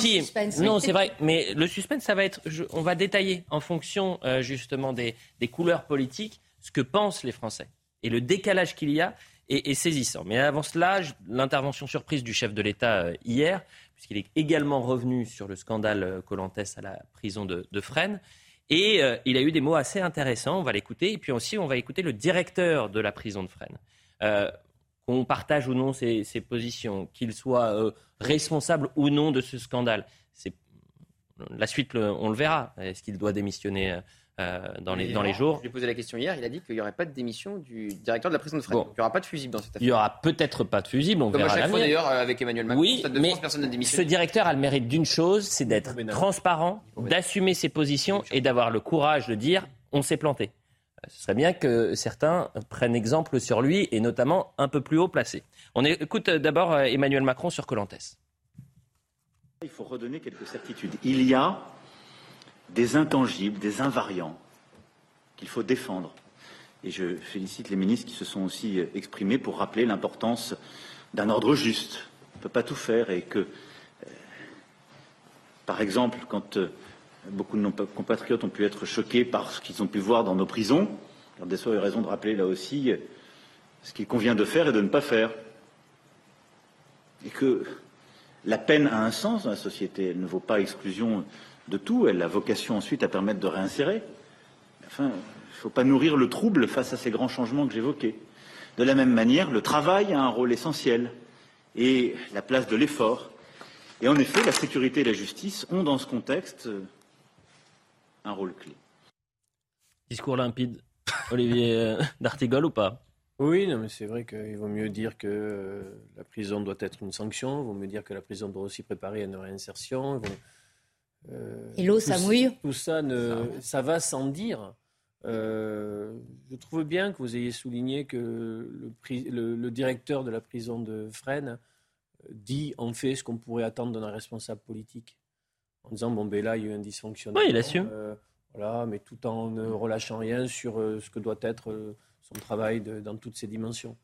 Qui- suspense. non, c'est vrai, mais le suspense, ça va être, je- on va détailler en fonction euh, justement des, des couleurs politiques ce que pensent les Français. Et le décalage qu'il y a est, est saisissant. Mais avant cela, l'intervention surprise du chef de l'État euh, hier, puisqu'il est également revenu sur le scandale euh, Colantes à la prison de, Fresnes. Et euh, il a eu des mots assez intéressants, on va l'écouter. Et puis aussi, on va écouter le directeur de la prison de Fresnes. Euh, qu'on partage ou non ses, positions, qu'il soit responsable ou non de ce scandale. La suite, on le verra. Est-ce qu'il doit démissionner euh, dans, les, dans les jours Je lui ai posé la question hier, il a dit qu'il n'y aurait pas de démission du directeur de la prison de Fresnes. Bon. Donc, Il n'y aura pas de fusible dans cette Il affaire. n'y aura peut-être pas de fusible, on Comme à verra chaque fois d'ailleurs euh, avec Emmanuel Macron, Oui, de mais France, personne n'a Ce directeur a le mérite d'une chose, c'est d'être transparent, d'assumer ses positions et d'avoir le courage de dire on s'est planté. Euh, Ce serait bien que certains prennent exemple sur lui et notamment un peu plus haut placé. On écoute d'abord Emmanuel Macron sur Colantes. Il faut redonner quelques certitudes. Il y a des intangibles, des invariants qu'il faut défendre. Et je félicite les ministres qui se sont aussi euh, exprimés pour rappeler l'importance d'un ordre juste. On ne peut pas tout faire et que, euh, par exemple, quand euh, beaucoup de nos compatriotes ont pu être choqués par ce qu'ils ont pu voir dans nos prisons, alors des a raison de rappeler là aussi ce qu'il convient de faire et de ne pas faire. Et que la peine a un sens dans la société. Elle ne vaut pas exclusion de tout. Elle a vocation ensuite à permettre de réinsérer. Enfin, il ne faut pas nourrir le trouble face à ces grands changements que j'évoquais. De la même manière, le travail a un rôle essentiel et la place de l'effort. Et en effet, la sécurité et la justice ont dans ce contexte euh, un rôle clé. Discours limpide. Olivier euh, d'Artigol ou pas? Oui, non, mais c'est vrai qu'il vaut mieux dire que euh, la prison doit être une sanction, il vaut mieux dire que la prison doit aussi préparer une réinsertion. Et l'eau, ça tout- mouille Tout ça, ne, ça va sans dire. Euh, je trouve bien que vous ayez souligné que le, pri- le- le directeur de la prison de Fresnes euh, dit en fait ce qu'on pourrait attendre d'un responsable politique. En disant, bon, ben là, il y a eu un dysfonctionnement. Oui, il assume. Euh, voilà, mais tout en ne relâchant rien sur euh, ce que doit être euh, son travail de- dans toutes ses dimensions.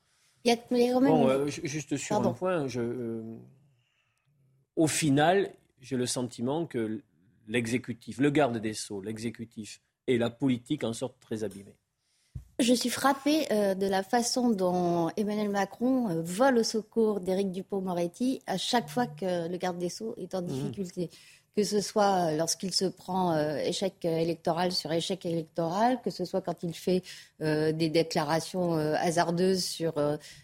Il y a il y a quand même Bon, euh, juste sur Pardon. un point, je, euh, au final, j'ai le sentiment que l'exécutif, le garde des Sceaux, l'exécutif et la politique en sortent très abîmés. Je suis frappée euh, de la façon dont Emmanuel Macron euh, vole au secours d'Éric Dupont-Moretti à chaque fois que le garde des Sceaux est en difficulté. Que ce soit euh, lorsqu'il se prend euh, échec euh, électoral sur échec électoral, que ce soit quand il fait euh, des déclarations euh, hasardeuses sur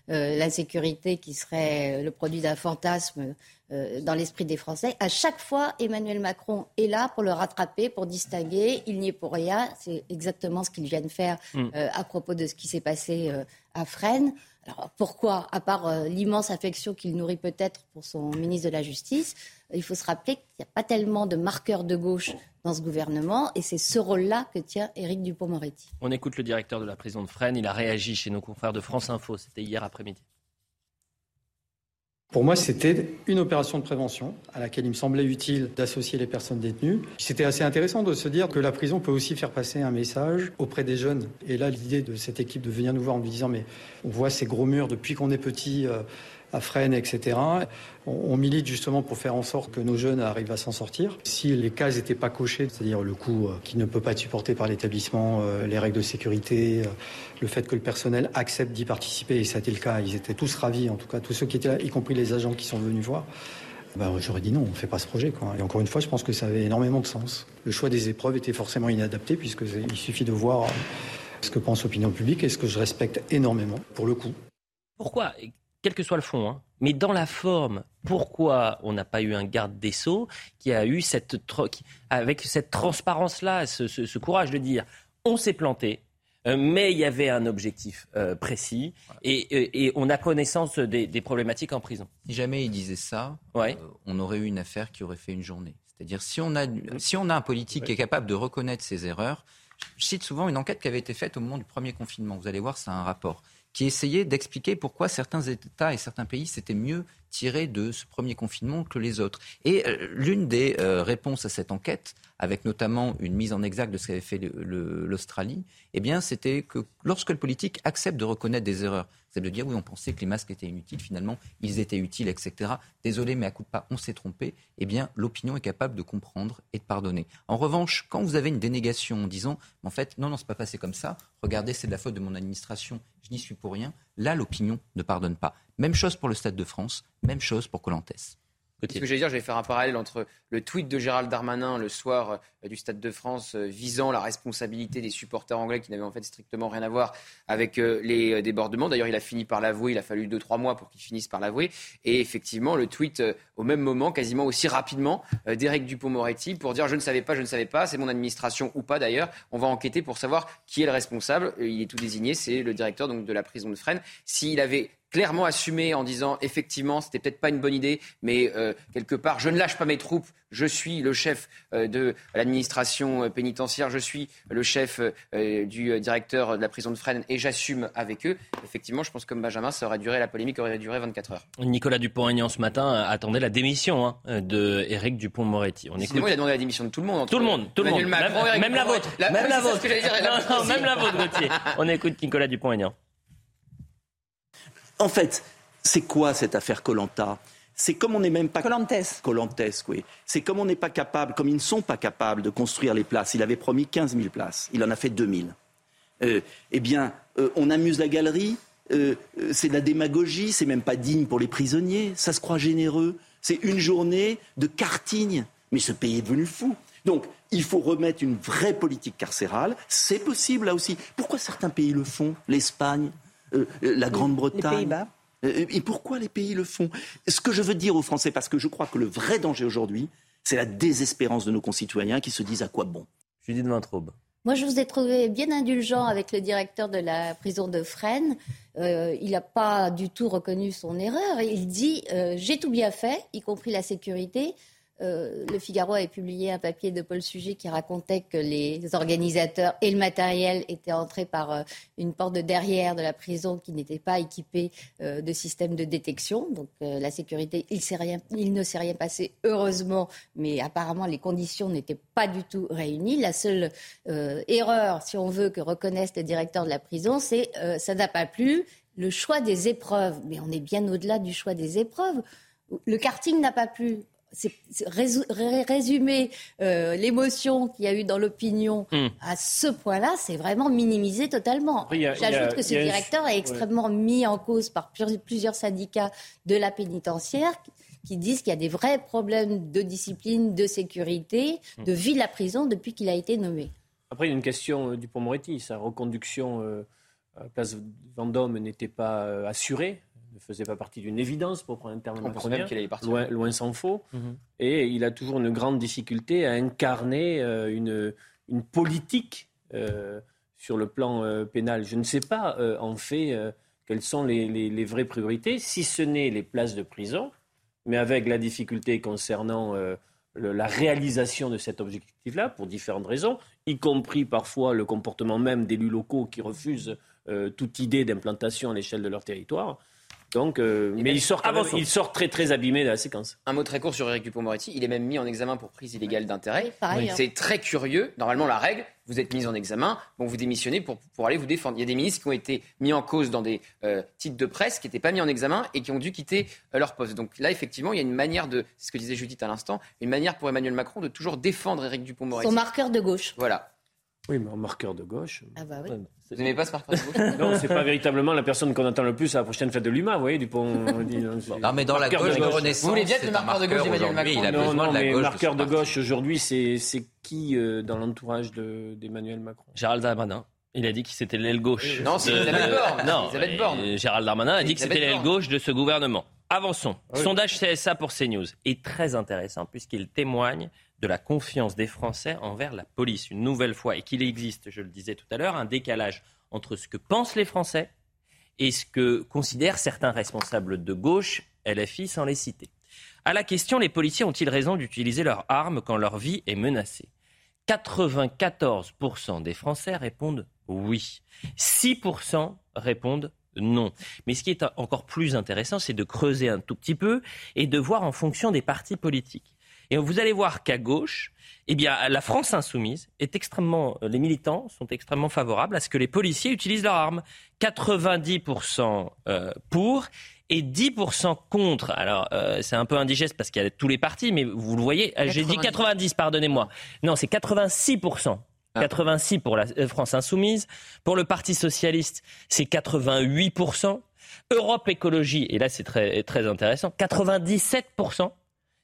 l'insécurité qui serait le produit d'un fantasme dans l'esprit des Français. À chaque fois, Emmanuel Macron est là pour le rattraper, pour distinguer. Il n'y est pour rien. C'est exactement ce qu'il vient de faire Mm. à propos de ce qui s'est passé à Fresnes. Alors pourquoi À part euh, l'immense affection qu'il nourrit peut-être pour son ministre de la Justice, il faut se rappeler qu'il n'y a pas tellement de marqueurs de gauche dans ce gouvernement et c'est ce rôle-là que tient Éric Dupont-Moretti. On écoute le directeur de la prison de Fresnes. Il a réagi chez nos confrères de France Info. C'était hier après-midi. Pour moi, c'était une opération de prévention à laquelle il me semblait utile d'associer les personnes détenues. C'était assez intéressant de se dire que la prison peut aussi faire passer un message auprès des jeunes. Et là, l'idée de cette équipe de venir nous voir en nous disant mais on voit ces gros murs depuis qu'on est petit euh, à Fresnes, etc. On, milite justement pour faire en sorte que nos jeunes arrivent à s'en sortir. Si les cases n'étaient pas cochées, c'est-à-dire le coût euh, qui ne peut pas être supporté par l'établissement, euh, les règles de sécurité, euh, le fait que le personnel accepte d'y participer, et ça a été le cas, ils étaient tous ravis, en tout cas tous ceux qui étaient là, y compris les agents qui sont venus voir. Ben, J'aurais dit non, on ne fait pas ce projet. Et encore une fois, je pense que ça avait énormément de sens. Le choix des épreuves était forcément inadapté, puisque c'est- il suffit de voir ce que pense l'opinion publique et ce que je respecte énormément, pour le coup. Pourquoi? Quel que soit le fond, hein, mais dans la forme, pourquoi on n'a pas eu un garde des Sceaux qui a eu cette, qui- avec cette transparence-là, ce, ce- ce courage de dire on s'est planté, euh, mais il y avait un objectif euh, précis et, et- et on a connaissance des, des problématiques en prison. Si jamais il disait ça, euh, on aurait eu une affaire qui aurait fait une journée. C'est-à-dire, si on a, si on a un politique qui est capable de reconnaître ses erreurs, je cite souvent une enquête qui avait été faite au moment du premier confinement. Vous allez voir, c'est un rapport qui essayait d'expliquer pourquoi certains États et certains pays s'étaient mieux tirés de ce premier confinement que les autres. Et euh, l'une des euh, réponses à cette enquête, avec notamment une mise en exergue de ce qu'avait fait l'Australie, eh bien, c'était que lorsque le politique accepte de reconnaître des erreurs, c'est de dire oui, on pensait que les masques étaient inutiles, finalement, ils étaient utiles, etc. Désolé, mais à coup de pas, on s'est trompé. Eh bien, l'opinion est capable de comprendre et de pardonner. En revanche, quand vous avez une dénégation en disant, en fait, non, non, c'est pas passé comme ça. Regardez, c'est de la faute de mon administration. Je n'y suis pour rien. Là, l'opinion ne pardonne pas. Même chose pour le Stade de France. Même chose pour Colantes. Ce que j'allais dire, j'allais faire un parallèle entre le tweet de Gérald Darmanin le soir euh, du Stade de France euh, visant la responsabilité des supporters anglais qui n'avaient en fait strictement rien à voir avec euh, les débordements. D'ailleurs, il a fini par l'avouer, il a fallu 2-3 mois pour qu'il finisse par l'avouer. Et effectivement, le tweet au même moment, quasiment aussi rapidement, d'Éric Dupont-Moretti pour dire je ne savais pas, je ne savais pas, c'est mon administration ou pas d'ailleurs. On va enquêter pour savoir qui est le responsable. Il est tout désigné, c'est le directeur donc, de la prison de Fresnes. S'il avait clairement assumé en disant effectivement c'était peut-être pas une bonne idée mais euh, quelque part je ne lâche pas mes troupes je suis le chef euh, de l'administration euh, pénitentiaire je suis le chef euh, du directeur de la prison de Fresnes et j'assume avec eux effectivement je pense que comme Benjamin ça aurait duré la polémique aurait duré 24 heures Nicolas Dupont-Aignan ce matin attendait la démission hein, de Éric Dupont-Moretti. On écoute. Décidément, il a demandé la démission de tout le monde Tout le monde, tout le monde. Macron, même, la vôtre. Même la vôtre. même la vôtre, Gauthier. On écoute Nicolas Dupont-Aignan. En fait, c'est quoi cette affaire Colanta? C'est comme on n'est même pas. Colantes. Colantes, oui. C'est comme on n'est pas capable, comme ils ne sont pas capables de construire les places. Il avait promis 15 000 places. Il en a fait 2 000. Euh, eh bien, euh, on amuse la galerie. euh, c'est de la démagogie. C'est même pas digne pour les prisonniers. Ça se croit généreux. C'est une journée de cartigne. Mais ce pays est devenu fou. Donc, il faut remettre une vraie politique carcérale. C'est possible là aussi. Pourquoi certains pays le font? L'Espagne, la Grande-Bretagne. Pays-Bas. Euh, Et pourquoi les pays le font? Ce que je veux dire aux Français, parce que je crois que le vrai danger aujourd'hui, c'est la désespérance de nos concitoyens qui se disent à quoi bon? Judith Vintraube. Moi, je vous ai trouvé bien indulgent avec le directeur de la prison de Fresnes. Euh, il n'a pas du tout reconnu son erreur. Il dit euh, J'ai tout bien fait, y compris la sécurité. Euh, le Figaro avait publié un papier de Paul Sujet qui racontait que les organisateurs et le matériel étaient entrés par euh, une porte de derrière de la prison qui n'était pas équipée euh, de système de détection. Donc la sécurité, il, ne s'est rien passé, heureusement, mais apparemment les conditions n'étaient pas du tout réunies. La seule erreur, si on veut, que reconnaisse le directeur de la prison, c'est ça n'a pas plu. Le choix des épreuves, mais on est bien au-delà du choix des épreuves. Le karting n'a pas plu c'est résumer euh, l'émotion qu'il y a eu dans l'opinion Hmm. à ce point-là, c'est vraiment minimisé totalement. J'ajoute que ce a directeur est ouais. extrêmement mis en cause par plus- plusieurs syndicats de la pénitentiaire qui- disent qu'il y a des vrais problèmes de discipline, de sécurité, Hmm. de vie de la prison depuis qu'il a été nommé. Après, il y a une question euh, du Pont-Moretti. Sa reconduction euh, à Place Vendôme n'était pas euh, assurée, ne faisait pas partie d'une évidence pour prendre un terme On pensait qu'il allait partir. Loin, loin s'en faut. Mhm. Et il a toujours une grande difficulté à incarner euh, une, une politique euh, sur le plan euh, pénal. Je ne sais pas, en fait, quelles sont les, les- les vraies priorités, si ce n'est les places de prison, mais avec la difficulté concernant le- la réalisation de cet objectif-là, pour différentes raisons, y compris parfois le comportement même d'élus locaux qui refusent euh, toute idée d'implantation à l'échelle de leur territoire. Donc, euh, mais il sort, quand même- avançons. il sort très très abîmé de la séquence. Un mot très court sur Eric Dupond-Moretti. Il est même mis en examen pour prise illégale d'intérêt. Oui, pareil, hein. C'est très curieux. Normalement, la règle, vous êtes mis en examen, bon, vous démissionnez pour, pour aller vous défendre. Il y a des ministres qui ont été mis en cause dans des euh, titres de presse, qui n'étaient pas mis en examen et qui ont dû quitter euh, leur poste. Donc là, effectivement, il y a une manière de, c'est ce que disait Judith à l'instant, une manière pour Emmanuel Macron de toujours défendre Eric Dupond-Moretti. Son marqueur de gauche. Voilà. Oui, mais en marqueur de gauche. Ah bah oui. Vous n'aimez pas ce marqueur de gauche Non, c'est pas véritablement la personne qu'on attend le plus à la prochaine fête de l'humain, vous voyez, Dupont. Non, mais dans la gauche de gauche. Renaissance, Vous voulez bien le marqueur de gauche d'Emmanuel Macron Il a non, non, de la mais gauche. marqueur de gauche aujourd'hui, c'est c'est qui euh, dans l'entourage de- d'Emmanuel Macron? Gérald Darmanin. Il a dit que c'était l'aile gauche. Non, c'est Elisabeth Borne. Non, Elisabeth Borne. euh, Gérald Darmanin a dit que c'était l'aile Borne. gauche de ce gouvernement. Avançons. oui. Sondage CSA pour CNews est très intéressant puisqu'il témoigne de la confiance des Français envers la police, une nouvelle fois, et qu'il existe, je le disais tout à l'heure, un décalage entre ce que pensent les Français et ce que considèrent certains responsables de gauche, LFI sans les citer. À la question, les policiers ont-ils raison d'utiliser leurs armes quand leur vie est menacée? 94% des Français répondent oui. 6% répondent non. Mais ce qui est encore plus intéressant, c'est de creuser un tout petit peu et de voir en fonction des partis politiques. Et vous allez voir qu'à gauche, eh bien, la France insoumise est extrêmement, les militants sont extrêmement favorables à ce que les policiers utilisent leurs armes. 90% euh, pour et 10% contre. Alors, euh, c'est un peu indigeste parce qu'il y a tous les partis, mais vous le voyez, euh, j'ai dit 90, pardonnez-moi. Non, c'est 86%. 86 pour la euh, France insoumise. Pour le Parti socialiste, c'est 88%. Europe écologie, et là c'est très, très intéressant, 97%.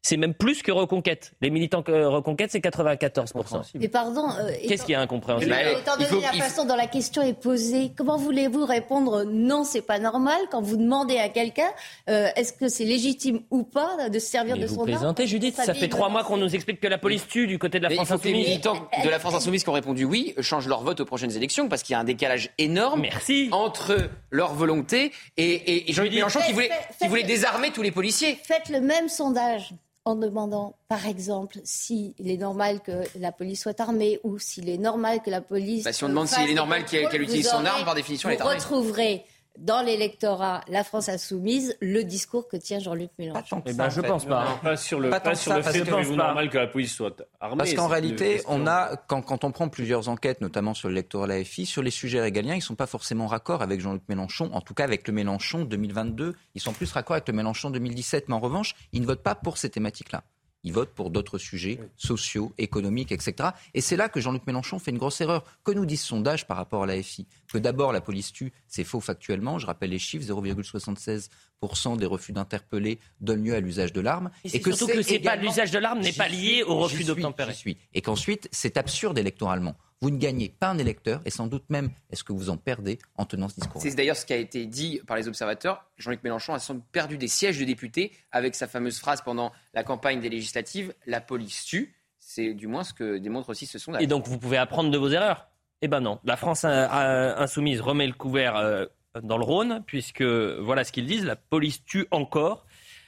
C'est même plus que Reconquête. Les militants que Reconquête, c'est 94%. Mais pardon. euh, Qu'est-ce qui est incompréhensible Bah, Étant il donné faut- la faut- façon dont la question est posée, comment voulez-vous répondre non, c'est pas normal quand vous demandez à quelqu'un euh, est-ce que c'est légitime ou pas de se servir Mais de vous son arme? Plaisantez, Judith. Sa Ça fait trois mois qu'on nous explique que la police tue du côté de la Mais France que les insoumise. militants de la France insoumise qui ont répondu oui changent leur vote aux prochaines élections parce qu'il y a un décalage énorme Merci. entre leur volonté et, et, et Jean-Luc Mélenchon qui voulait, qui désarmer tous les policiers. Faites le même sondage en demandant, par exemple, s'il est normal que la police soit armée ou s'il est normal que la police. Bah, si on demande s'il est normal qu'elle- utilise vous son arme, par définition, elle est Vous armée. retrouverez dans l'électorat, la France insoumise, le discours que tient Jean-Luc Mélenchon. Eh ben, je pense pas. Non, Pas sur le, Pas sur ça, le parce fait que- normal que la police soit armée. Parce qu'en réalité, on a, quand, quand on prend plusieurs enquêtes, notamment sur l'électorat LFI, sur les sujets régaliens, ils ne sont pas forcément raccord avec Jean-Luc Mélenchon. En tout cas, avec le Mélenchon 2022, ils sont plus raccord avec le Mélenchon 2017. Mais en revanche, ils ne votent pas pour ces thématiques-là. Ils votent pour d'autres sujets sociaux, économiques, etc. Et c'est là que Jean-Luc Mélenchon fait une grosse erreur. Que nous disent sondages par rapport à la FI Que d'abord, la police tue, c'est faux factuellement. Je rappelle les chiffres 0,76% des refus d'interpeller donnent lieu à l'usage de l'arme. Et c'est surtout que c'est pas- l'usage de l'arme n'est pas lié au refus d'obtempérer. Et qu'ensuite, c'est absurde électoralement. Vous ne gagnez pas un électeur et sans doute même est-ce que vous en perdez en tenant ce discours. C'est d'ailleurs ce qui a été dit par les observateurs. Jean-Luc Mélenchon a sans doute perdu des sièges de députés avec sa fameuse phrase pendant la campagne des législatives La police tue. C'est du moins ce que démontre aussi ce sondage. Et donc vous pouvez apprendre de vos erreurs? Eh ben non. La France insoumise remet le couvert euh, dans le Rhône, puisque voilà ce qu'ils disent, la police tue encore.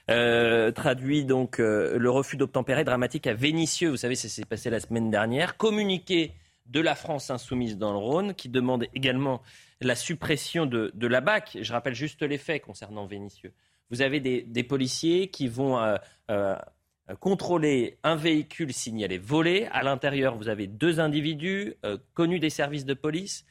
Euh, traduit donc euh, le refus d'obtempérer dramatique à Vénissieux. Vous savez, ça s'est passé la semaine dernière. Communiqué de la France insoumise dans le Rhône, qui demande également la suppression de, la BAC. Je rappelle juste les faits concernant Vénissieux. Vous avez des, policiers qui vont euh, contrôler un véhicule signalé volé. À l'intérieur, vous avez deux individus connus des services de police.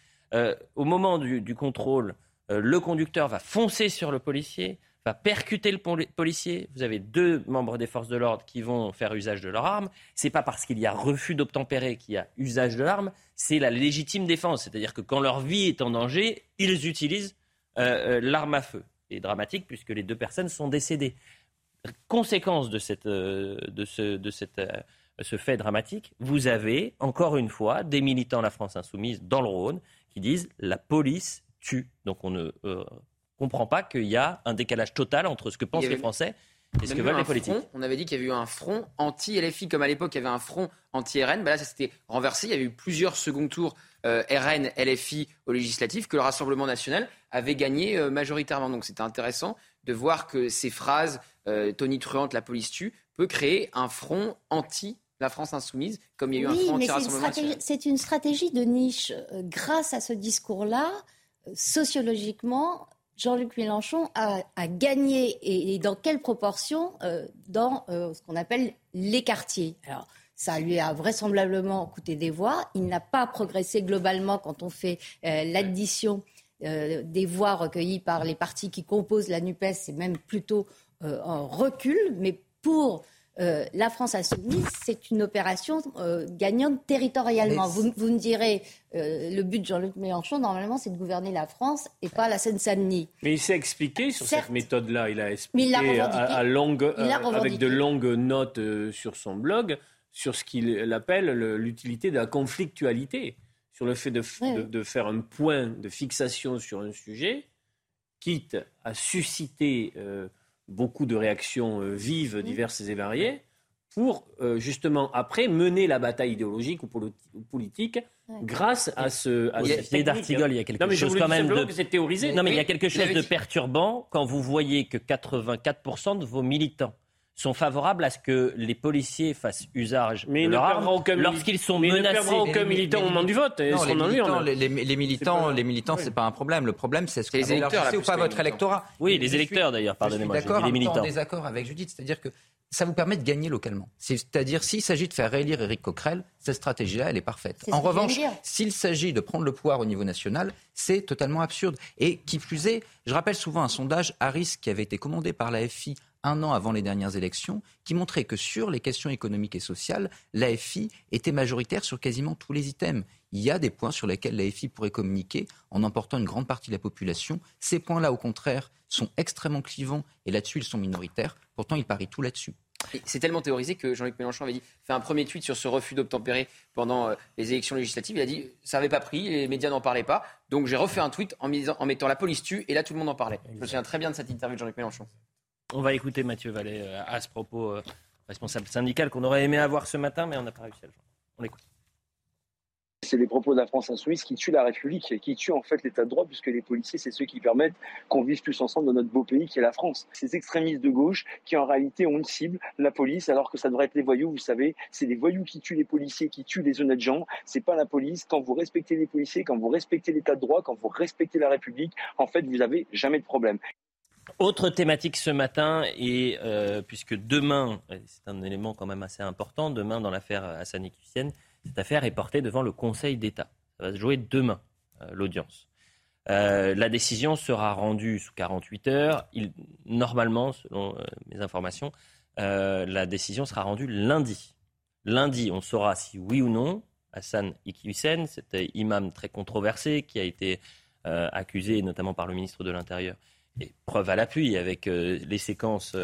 au moment du contrôle, le conducteur va foncer sur le policier va percuter le policier. Vous avez deux membres des forces de l'ordre qui vont faire usage de leur arme. C'est pas parce qu'il y a refus d'obtempérer qu'il y a usage de l'arme, c'est la légitime défense. C'est-à-dire que quand leur vie est en danger, ils utilisent euh, euh, l'arme à feu. Et dramatique puisque les deux personnes sont décédées. Conséquence de, cette, euh, de, ce, de cette, ce fait dramatique, vous avez encore une fois des militants de la France insoumise dans le Rhône qui disent la police tue. Donc on ne comprend pas qu'il y a un décalage total entre ce que pensent les Français et ce que veulent les politiques. on avait dit qu'il y avait eu un front anti-LFI, comme à l'époque il y avait un front anti-RN. Ben là, ça s'était renversé. Il y avait eu plusieurs second tours euh, RN, LFI au législatif que le Rassemblement national avait gagné euh, majoritairement. Donc c'était intéressant de voir que ces phrases euh, Tony Truante, la police tue, peut créer un front anti la France insoumise, comme il y a eu un front anti-Rassemblement national. C'est une stratégie de niche. Grâce à ce discours-là, sociologiquement, Jean-Luc Mélenchon a, gagné et, dans quelle proportion euh, dans euh, ce qu'on appelle les quartiers? Alors, ça lui a vraisemblablement coûté des voix. Il n'a pas progressé globalement quand on fait euh, l'addition des voix recueillies par les partis qui composent la NUPES. C'est même plutôt un recul. Mais pour euh, la France insoumise, c'est une opération euh, gagnante territorialement. Vous, me direz, euh, le but de Jean-Luc Mélenchon, normalement, c'est de gouverner la France et pas la Seine-Saint-Denis. Mais il s'est expliqué sur cette méthode-là. Il a expliqué à, longue, avec de longues notes sur son blog sur ce qu'il appelle l'utilité de la conflictualité, sur le fait de, de faire un point de fixation sur un sujet, quitte à susciter beaucoup de réactions euh, vives, diverses et variées, pour euh, justement après mener la bataille idéologique ou politique grâce à ce. À il y a, d'Artigol, il y a quelque chose quand même de. théorisé. Non, mais il y a quelque chose de perturbant quand vous voyez que 84% de vos militants sont favorables à ce que les policiers fassent usage mais de leur arme lorsqu'ils sont mais menacés. Mais aucun militant au moment du vote. Non, les, militants, les, les, militants, les militants, c'est pas un problème. Le problème, c'est ce que vous électeurs ou pas votre électorat. Oui, les électeurs d'ailleurs. Pardonnez-moi. D'accord. Les militants. En désaccord avec Judith, c'est-à-dire que ça vous permet de gagner localement. C'est-à-dire, s'il s'agit de faire réélire Éric Coquerel, cette stratégie-là, elle est parfaite. en revanche, s'il s'agit de prendre le pouvoir au niveau national, c'est totalement absurde. Et qui plus est, je rappelle souvent un sondage Harris qui avait été commandé par la FI un an avant les dernières élections, qui montrait que sur les questions économiques et sociales, l'AFI était majoritaire sur quasiment tous les items. Il y a des points sur lesquels l'AFI pourrait communiquer en emportant une grande partie de la population. Ces points-là, au contraire, sont extrêmement clivants et là-dessus, ils sont minoritaires. Pourtant, ils parient tout là-dessus. C'est tellement théorisé que Jean-Luc Mélenchon avait dit, fait un premier tweet sur ce refus d'obtempérer pendant euh, les élections législatives. Il a dit ça n'avait pas pris, les médias n'en parlaient pas. Donc j'ai refait un tweet en, en, mettant la police tue et là tout le monde en parlait. Je me souviens très bien de cette interview de Jean-Luc Mélenchon. On va écouter Mathieu Vallet euh, à ce propos, euh, responsable syndical qu'on aurait aimé avoir ce matin, mais on n'a pas réussi à le voir. On l'écoute. C'est les propos de la France insoumise qui tuent la République, qui tuent en fait l'état de droit, puisque les policiers, c'est ceux qui permettent qu'on vive tous ensemble dans notre beau pays qui est la France. Ces extrémistes de gauche qui en réalité ont une cible, la police, alors que ça devrait être les voyous, vous savez, c'est les voyous qui tuent les policiers, qui tuent les honnêtes gens, c'est pas la police. Quand vous respectez les policiers, quand vous respectez l'état de droit, quand vous respectez la République, en fait, vous avez jamais de problème. Autre thématique ce matin, et euh, puisque demain, c'est un élément quand même assez important, demain dans l'affaire Hassan Hussein, cette affaire est portée devant le Conseil d'État. Ça va se jouer demain, euh, l'audience. Euh, la décision sera rendue sous 48 heures. Normalement, selon mes informations, la décision sera rendue lundi. Lundi, on saura si oui ou non Hassan Iqiyoussen, cet imam très controversé qui a été accusé notamment par le ministre de l'Intérieur et preuve à l'appui avec euh, les séquences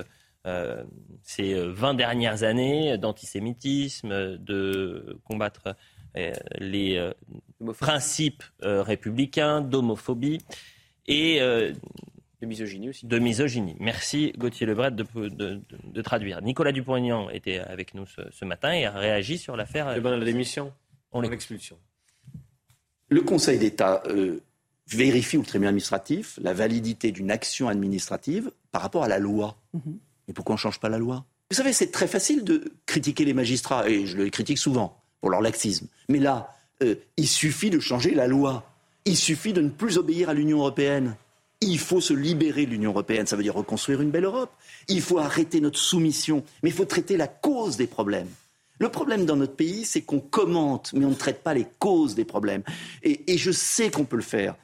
euh, ces 20 dernières années d'antisémitisme, de combattre euh, les euh, principes euh, républicains, d'homophobie et de misogynie aussi. De misogynie. Merci Gauthier Lebret de, de, de, traduire. Nicolas Dupont-Aignan était avec nous ce, ce, matin et a réagi sur l'affaire. de la démission. On l'expulsion. Le Conseil d'État vérifie au tribunal administratif la validité d'une action administrative par rapport à la loi. Mm Et pourquoi on ne change pas la loi? Vous savez, c'est très facile de critiquer les magistrats, et je le critique souvent pour leur laxisme. Mais là, euh, il suffit de changer la loi. Il suffit de ne plus obéir à l'Union européenne. Il faut se libérer de l'Union européenne, ça veut dire reconstruire une belle Europe. Il faut arrêter notre soumission, mais il faut traiter la cause des problèmes. Le problème dans notre pays, c'est qu'on commente, mais on ne traite pas les causes des problèmes. Et, et je sais qu'on peut le faire.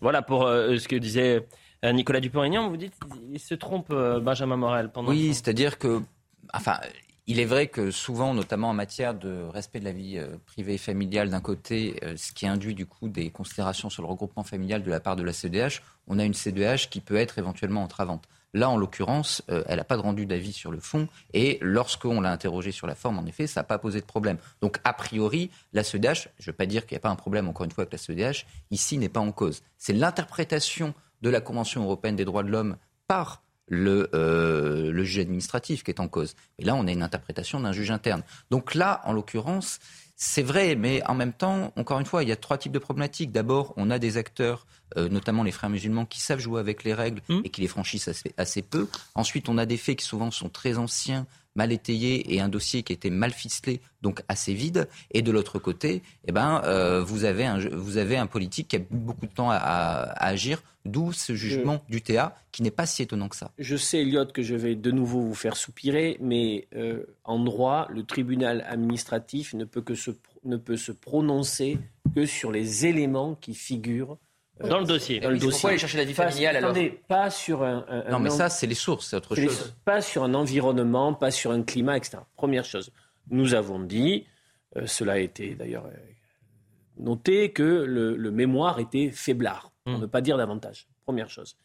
Voilà pour euh, ce que disait euh, Nicolas Dupont-Aignan. Vous dites, il se trompe, euh, Benjamin Morel. Pendant oui, c'est-à-dire que, enfin, il est vrai que souvent, notamment en matière de respect de la vie privée et familiale d'un côté, ce qui induit du coup des considérations sur le regroupement familial de la part de la CEDH, on a une CEDH qui peut être éventuellement entravante. Là, en l'occurrence, euh, elle n'a pas de rendu d'avis sur le fond. Et lorsqu'on l'a interrogée sur la forme, en effet, ça n'a pas posé de problème. Donc, a priori, la CEDH, je ne veux pas dire qu'il n'y a pas un problème, encore une fois, avec la CEDH, ici n'est pas en cause. C'est l'interprétation de la Convention européenne des droits de l'homme par le, euh, le, juge administratif qui est en cause. Et là, on a une interprétation d'un juge interne. Donc là, en l'occurrence, c'est vrai, mais en même temps, encore une fois, il y a trois types de problématiques. D'abord, on a des acteurs, euh, notamment les frères musulmans, qui savent jouer avec les règles mmh. et qui les franchissent assez, peu. Ensuite, on a des faits qui souvent sont très anciens, mal étayés et un dossier qui était mal ficelé, donc assez vide. Et de l'autre côté, eh ben, euh, vous, avez un, vous avez un politique qui a beaucoup de temps à, agir, d'où ce jugement du TA qui n'est pas si étonnant que ça. Je sais, Elliot, que je vais de nouveau vous faire soupirer, mais euh, en droit, le tribunal administratif ne peut, que se, ne peut se prononcer que sur les éléments qui figurent dans le dossier. Dans le dossier. Pourquoi aller chercher la vie familiale alors Attendez, pas sur un, Non, mais ça, c'est les sources, c'est autre chose. Pas sur un environnement, pas sur un climat, etc. Première chose, nous avons dit, euh, cela a été d'ailleurs noté, que le, mémoire était faiblard, pour hmm. ne pas dire davantage. Première chose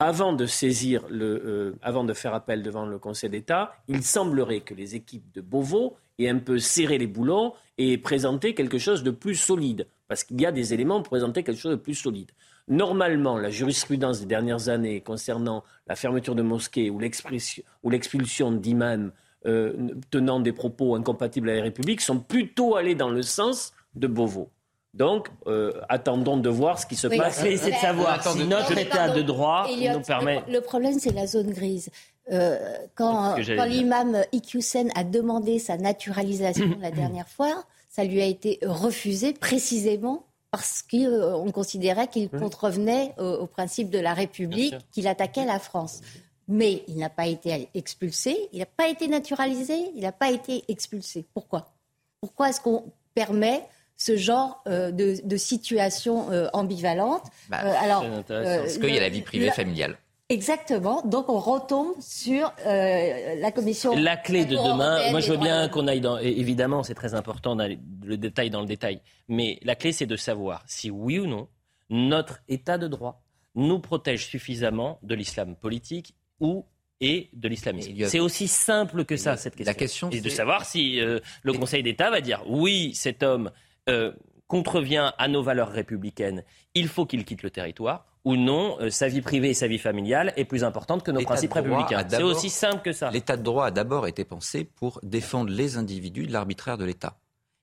avant de saisir le, euh, avant de faire appel devant le Conseil d'État, il semblerait que les équipes de Beauvau aient un peu serré les boulons et présenté quelque chose de plus solide, parce qu'il y a des éléments pour présenter quelque chose de plus solide. Normalement, la jurisprudence des dernières années concernant la fermeture de mosquées ou l'expulsion d'imams euh, tenant des propos incompatibles à la République sont plutôt allés dans le sens de Beauvau. Donc, euh, attendons de voir ce qui se passe. Mais c'est de savoir si notre état de droit nous permet. Le, problème, c'est la zone grise. Euh, quand, l'imam Iqiyoussen a demandé sa naturalisation la dernière fois, ça lui a été refusé précisément parce qu'on considérait qu'il contrevenait au, principe de la République, qu'il attaquait la France. Mais il n'a pas été expulsé, il n'a pas été naturalisé, il n'a pas été expulsé. Pourquoi? Pourquoi est-ce qu'on permet ce genre euh, de, situation euh, ambivalente? Bah, euh, alors, parce qu'il y a la vie privée familiale. Exactement. Donc on retombe sur la commission. La clé de demain. Moi, je veux bien qu'on aille dans. Évidemment, c'est très important le détail dans le détail. Mais la clé, c'est de savoir si oui ou non notre État de droit nous protège suffisamment de l'islam politique ou et de l'islamisme. C'est aussi simple que ça, cette question. La question, c'est de savoir si le Conseil d'État va dire oui, cet homme euh, contrevient à nos valeurs républicaines, il faut qu'il quitte le territoire ou non, euh, sa vie privée et sa vie familiale est plus importante que nos principes républicains. C'est aussi simple que ça. L'état de droit a d'abord été pensé pour défendre les individus de l'arbitraire de l'État.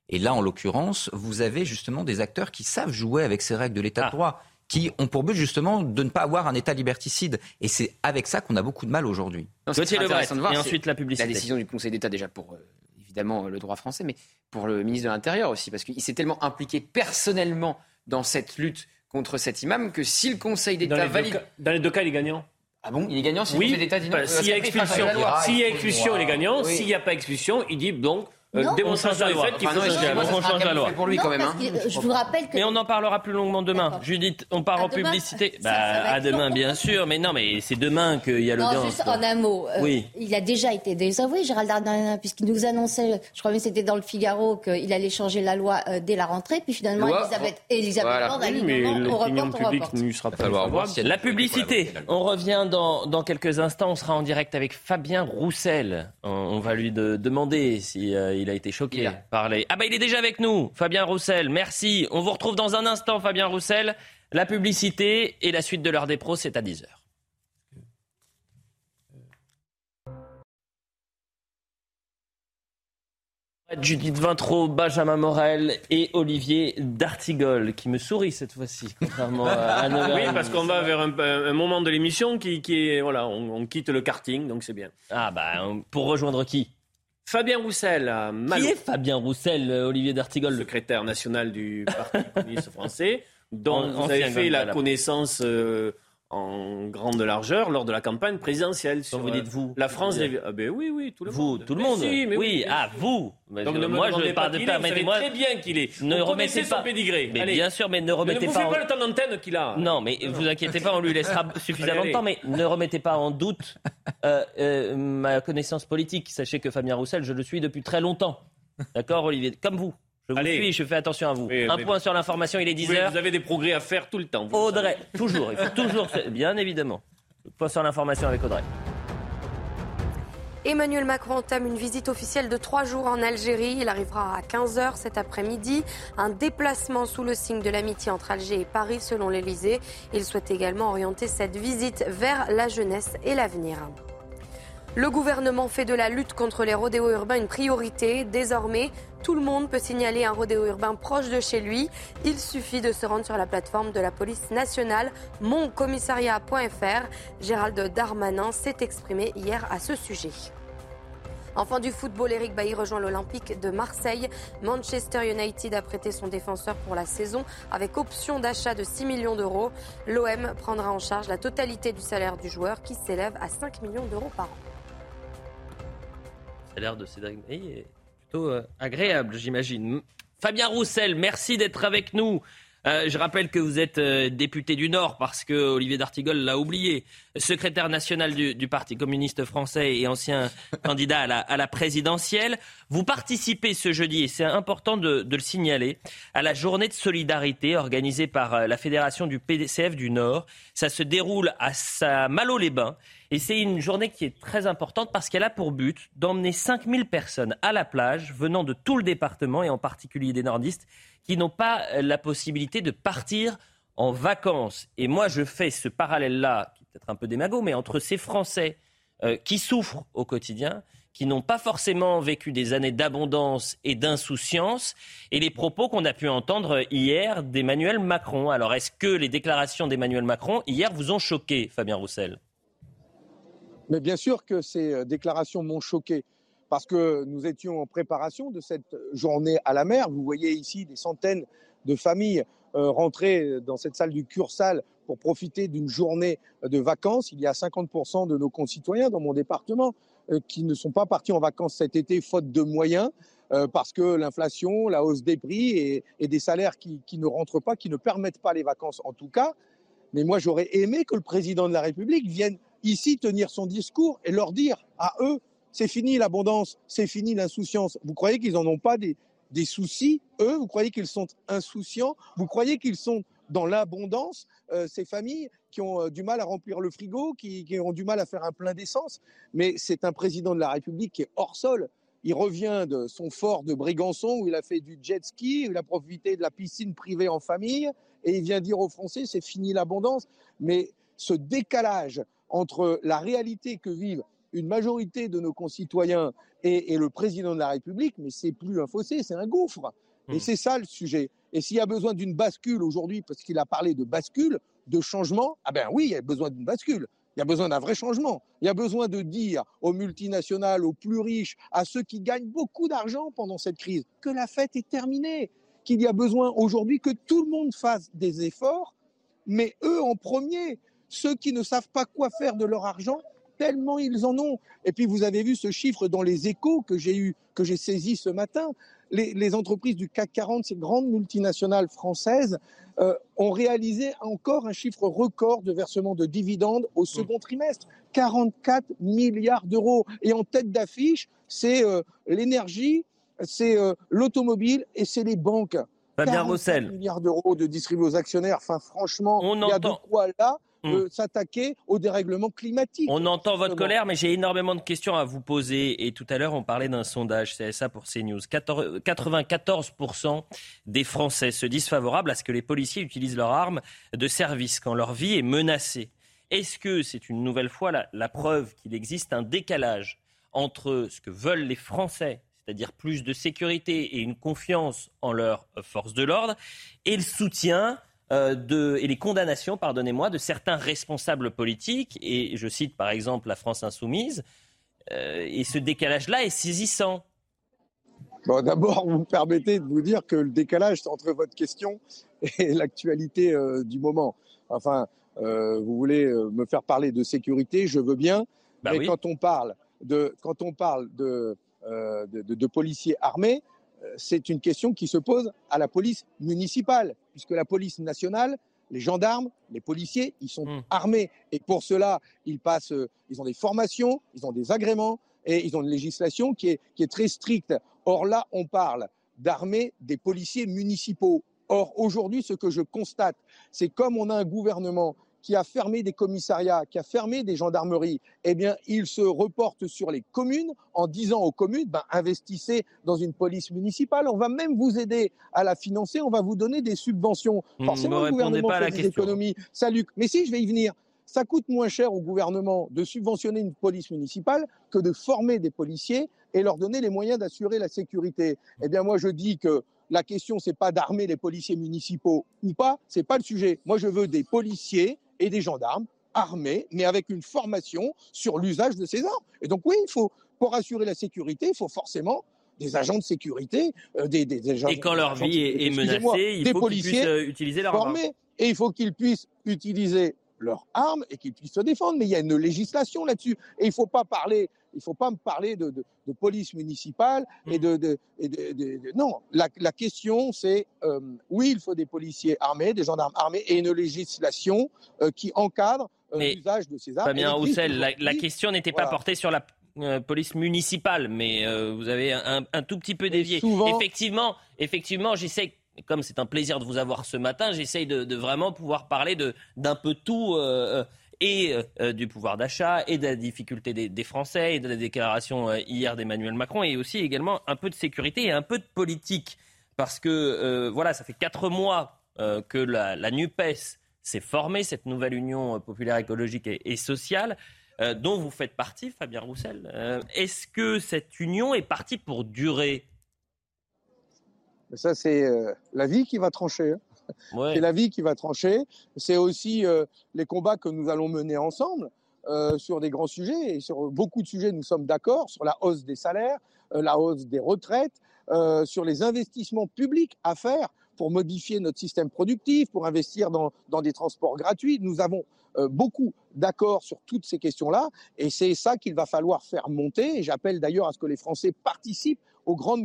Et là, en l'occurrence, vous avez justement des acteurs qui savent jouer avec ces règles de l'état de ah. droit, qui ont pour but justement de ne pas avoir un État liberticide. Et c'est avec ça qu'on a beaucoup de mal aujourd'hui. Et ensuite la publicité. La décision du Conseil d'État déjà pour euh, évidemment le droit français, mais pour le ministre de l'Intérieur aussi, parce qu'il s'est tellement impliqué personnellement dans cette lutte contre cet imam que si le Conseil d'État valide... dans les deux cas, il est gagnant. Ah bon Il est gagnant si oui, le Conseil d'État dit non. S'il y a expulsion, s'il y a expulsion, il est gagnant. S'il n'y a pas expulsion, il dit donc euh, démonstration de fait qu'il faut change la loi. Pour lui, quand même, hein. Je vous rappelle que... Mais on en parlera plus longuement demain. Judith, on part en publicité. Bah, à demain, bien sûr. Mais non, mais c'est demain qu'il y a l'audience. Juste en un mot. Euh, oui. Il a déjà été désavoué, Gérald Darmanin, puisqu'il nous annonçait, je crois que c'était dans le Figaro, qu'il allait changer la loi euh, dès la rentrée. Puis finalement, Elisabeth, Elisabeth Borne a dit non, on reporte, on sera pas La publicité. On revient dans, dans quelques instants. On sera en direct avec Fabien Roussel. On, va lui demander si il a été choqué par les. Ah bah il est déjà avec nous, Fabien Roussel. Merci. On vous retrouve dans un instant, Fabien Roussel. La publicité et la suite de l'heure des pros, c'est à 10h. Judith Vintraud, Benjamin Morel et Olivier D'Artigol, qui me sourit cette fois-ci, contrairement à Oui, parce qu'on va vers un, moment de l'émission qui, est. Voilà, on, quitte le karting, donc c'est bien. Ah, bah, pour rejoindre qui? Fabien Roussel. Qui est Fabien Roussel, Olivier D'Artigol? Secrétaire national du Parti communiste français, dont vous avez fait la connaissance. Euh, en grande largeur lors de la campagne présidentielle. Sur, vous dites vous La France. Ah ben oui, oui, tout le vous, monde. Tout le monde. oui, oui, ah vous. Donc ne moi, je parle de permettez-moi. très bien qu'il est. Ne remettez pas. Son pédigré. Mais bien sûr, mais ne remettez ne pas. Ne vous faites pas le temps d'antenne qu'il a. Non, mais ne vous inquiétez pas, on lui laissera suffisamment de temps. Mais ne remettez pas en doute euh, euh, ma connaissance politique. Sachez que Fabien Roussel, je le suis depuis très longtemps. D'accord, Olivier, comme vous. Je vous suis, je fais attention à vous. un point sur l'information, il est 10h. Vous avez des progrès à faire tout le temps. Audrey, toujours, il faut toujours, bien évidemment. Point sur l'information avec Audrey. Emmanuel Macron entame une visite officielle de trois jours en Algérie. Il arrivera à 15h cet après-midi. Un déplacement sous le signe de l'amitié entre Alger et Paris, selon l'Elysée. Il souhaite également orienter cette visite vers la jeunesse et l'avenir. Le gouvernement fait de la lutte contre les rodéos urbains une priorité. Désormais, tout le monde peut signaler un rodéo urbain proche de chez lui. Il suffit de se rendre sur la plateforme de la police nationale moncommissariat.fr. Gérald Darmanin s'est exprimé hier à ce sujet. Enfin du football, Eric Bailly rejoint l'Olympique de Marseille. Manchester United a prêté son défenseur pour la saison avec option d'achat de 6 millions d'euros. L'OM prendra en charge la totalité du salaire du joueur qui s'élève à 5 millions d'euros par an l'air de Cédric est plutôt euh, agréable, j'imagine. Fabien Roussel, merci d'être avec nous. Euh, je rappelle que vous êtes euh, député du Nord parce que Olivier D'Artigol l'a oublié, secrétaire national du, Parti communiste français et ancien candidat à la, présidentielle. Vous participez ce jeudi, et c'est important de, de, le signaler, à la journée de solidarité organisée par la Fédération du PDCF du Nord. Ça se déroule à Malo-les-Bains et c'est une journée qui est très importante parce qu'elle a pour but d'emmener 5000 personnes à la plage venant de tout le département et en particulier des nordistes qui n'ont pas euh, la possibilité de partir en vacances. Et moi, je fais ce parallèle-là, qui est peut-être un peu démago, mais entre ces Français euh, qui souffrent au quotidien, qui n'ont pas forcément vécu des années d'abondance et d'insouciance, et les propos qu'on a pu entendre hier d'Emmanuel Macron. Alors, est-ce que les déclarations d'Emmanuel Macron hier vous ont choqué, Fabien Roussel? Mais bien sûr que ces euh, déclarations m'ont choqué parce que nous étions en préparation de cette journée à la mer. Vous voyez ici des centaines de familles euh, rentrer dans cette salle du Cursal pour profiter d'une journée de vacances. Il y a 50% de nos concitoyens dans mon département euh, qui ne sont pas partis en vacances cet été faute de moyens. parce que l'inflation, la hausse des prix et, des salaires qui, qui, ne rentrent pas, qui ne permettent pas les vacances en tout cas. Mais moi, j'aurais aimé que le président de la République vienne ici tenir son discours et leur dire à eux, c'est fini l'abondance, c'est fini l'insouciance. Vous croyez qu'ils n'en ont pas des, des soucis, eux? Vous croyez qu'ils sont insouciants? Vous croyez qu'ils sont dans l'abondance, euh, ces familles qui ont euh, du mal à remplir le frigo, qui, qui ont du mal à faire un plein d'essence? Mais c'est un président de la République qui est hors sol. Il revient de son fort de Brégançon où il a fait du jet ski, où il a profité de la piscine privée en famille, et il vient dire aux Français c'est fini l'abondance. Mais ce décalage entre la réalité que vivent une majorité de nos concitoyens et, le président de la République, mais c'est plus un fossé, c'est un gouffre. Et hmm. c'est ça le sujet. Et s'il y a besoin d'une bascule aujourd'hui, parce qu'il a parlé de bascule, de changement, ah ben oui, il y a besoin d'une bascule. Il y a besoin d'un vrai changement. Il y a besoin de dire aux multinationales, aux plus riches, à ceux qui gagnent beaucoup d'argent pendant cette crise, que la fête est terminée, qu'il y a besoin aujourd'hui que tout le monde fasse des efforts, mais eux en premier, ceux qui ne savent pas quoi faire de leur argent, tellement ils en ont. Et puis vous avez vu ce chiffre dans les échos que j'ai eu, que j'ai saisi ce matin. Les, entreprises du CAC 40, ces grandes multinationales françaises, euh, ont réalisé encore un chiffre record de versement de dividendes au second trimestre. 44 milliards d'euros. Et en tête d'affiche, c'est euh, l'énergie, c'est euh, l'automobile et c'est les banques. Fabien 44 Roussel. milliards d'euros de distribuer aux actionnaires. Enfin, franchement, On il y a de quoi là. Euh, s'attaquer au dérèglement climatique. On entend votre colère, mais j'ai énormément de questions à vous poser. Et tout à l'heure, on parlait d'un sondage CSA pour CNews. 14 94% des Français se disent favorables à ce que les policiers utilisent leurs armes de service quand leur vie est menacée. Est-ce que c'est une nouvelle fois la, la preuve qu'il existe un décalage entre ce que veulent les Français, c'est-à-dire plus de sécurité et une confiance en leurs forces de l'ordre, et le soutien euh, de, et les condamnations, pardonnez-moi, de certains responsables politiques, et je cite par exemple la France insoumise, euh, et ce décalage-là est saisissant. Bon, D'abord, vous me permettez de vous dire que le décalage entre votre question et l'actualité euh, du moment. Enfin, vous voulez me faire parler de sécurité, je veux bien, Bah mais oui. quand on parle de, quand on parle de, de, de- de policiers armés, c'est une question qui se pose à la police municipale, puisque la police nationale, les gendarmes, les policiers, ils sont Hmm. armés. Et pour cela, ils passent, euh, ils ont des formations, ils ont des agréments et ils ont une législation qui est, qui est très stricte. Or là, on parle d'armer des policiers municipaux. Or, aujourd'hui, ce que je constate, c'est comme on a un gouvernement qui a fermé des commissariats, qui a fermé des gendarmeries, eh bien, il se reporte sur les communes en disant aux communes, ben, investissez dans une police municipale, on va même vous aider à la financer, on va vous donner des subventions. Hmm, Forcément, ne le répondez gouvernement pas à la des question. économies. Ça, Luc. Mais si, je vais y venir. Ça coûte moins cher au gouvernement de subventionner une police municipale que de former des policiers et leur donner les moyens d'assurer la sécurité. Eh bien, moi, je dis que la question, c'est pas d'armer les policiers municipaux ou pas, c'est pas le sujet. Moi, je veux des policiers et des gendarmes armés, mais avec une formation sur l'usage de ces armes. Et donc, oui, il faut, pour assurer la sécurité, il faut forcément des agents de sécurité, euh, des, des, des Et quand leur vie est, menacée, il faut qu'ils puissent euh, utiliser leur arme. Et il faut qu'ils puissent utiliser leurs armes et qu'ils puissent se défendre. Mais il y a une législation là-dessus. Et il ne faut pas parler, il faut pas me parler de, de- de police municipale et de, de- et non. La, la question, c'est euh, oui, il faut des policiers armés, des gendarmes armés et une législation euh, qui encadre euh, l'usage de ces armes. Fabien Roussel, la, question n'était Voilà. pas portée sur la euh, police municipale, mais vous avez un, un tout petit peu dévié. souvent- Effectivement, effectivement, j'essaie, comme c'est un plaisir de vous avoir ce matin, j'essaye de, vraiment pouvoir parler d'un peu tout. euh, euh, et euh, du pouvoir d'achat, et de la difficulté des, Français, et de la déclaration hier d'Emmanuel Macron, et aussi également un peu de sécurité et un peu de politique. Parce que, voilà, ça fait quatre mois que la, NUPES s'est formée, cette nouvelle union populaire écologique et, sociale, dont vous faites partie, Fabien Roussel. Est-ce que cette union est partie pour durer? Mais ça, c'est euh, la vie qui va trancher. hein. Ouais. C'est la vie qui va trancher. C'est aussi euh, les combats que nous allons mener ensemble euh, sur des grands sujets. Et sur beaucoup de sujets, nous sommes d'accord sur la hausse des salaires, euh, la hausse des retraites, euh, sur les investissements publics à faire pour modifier notre système productif, pour investir dans, dans des transports gratuits. Nous avons euh, beaucoup d'accords sur toutes ces questions-là. Et c'est ça qu'il va falloir faire monter. Et j'appelle d'ailleurs à ce que les Français participent aux grandes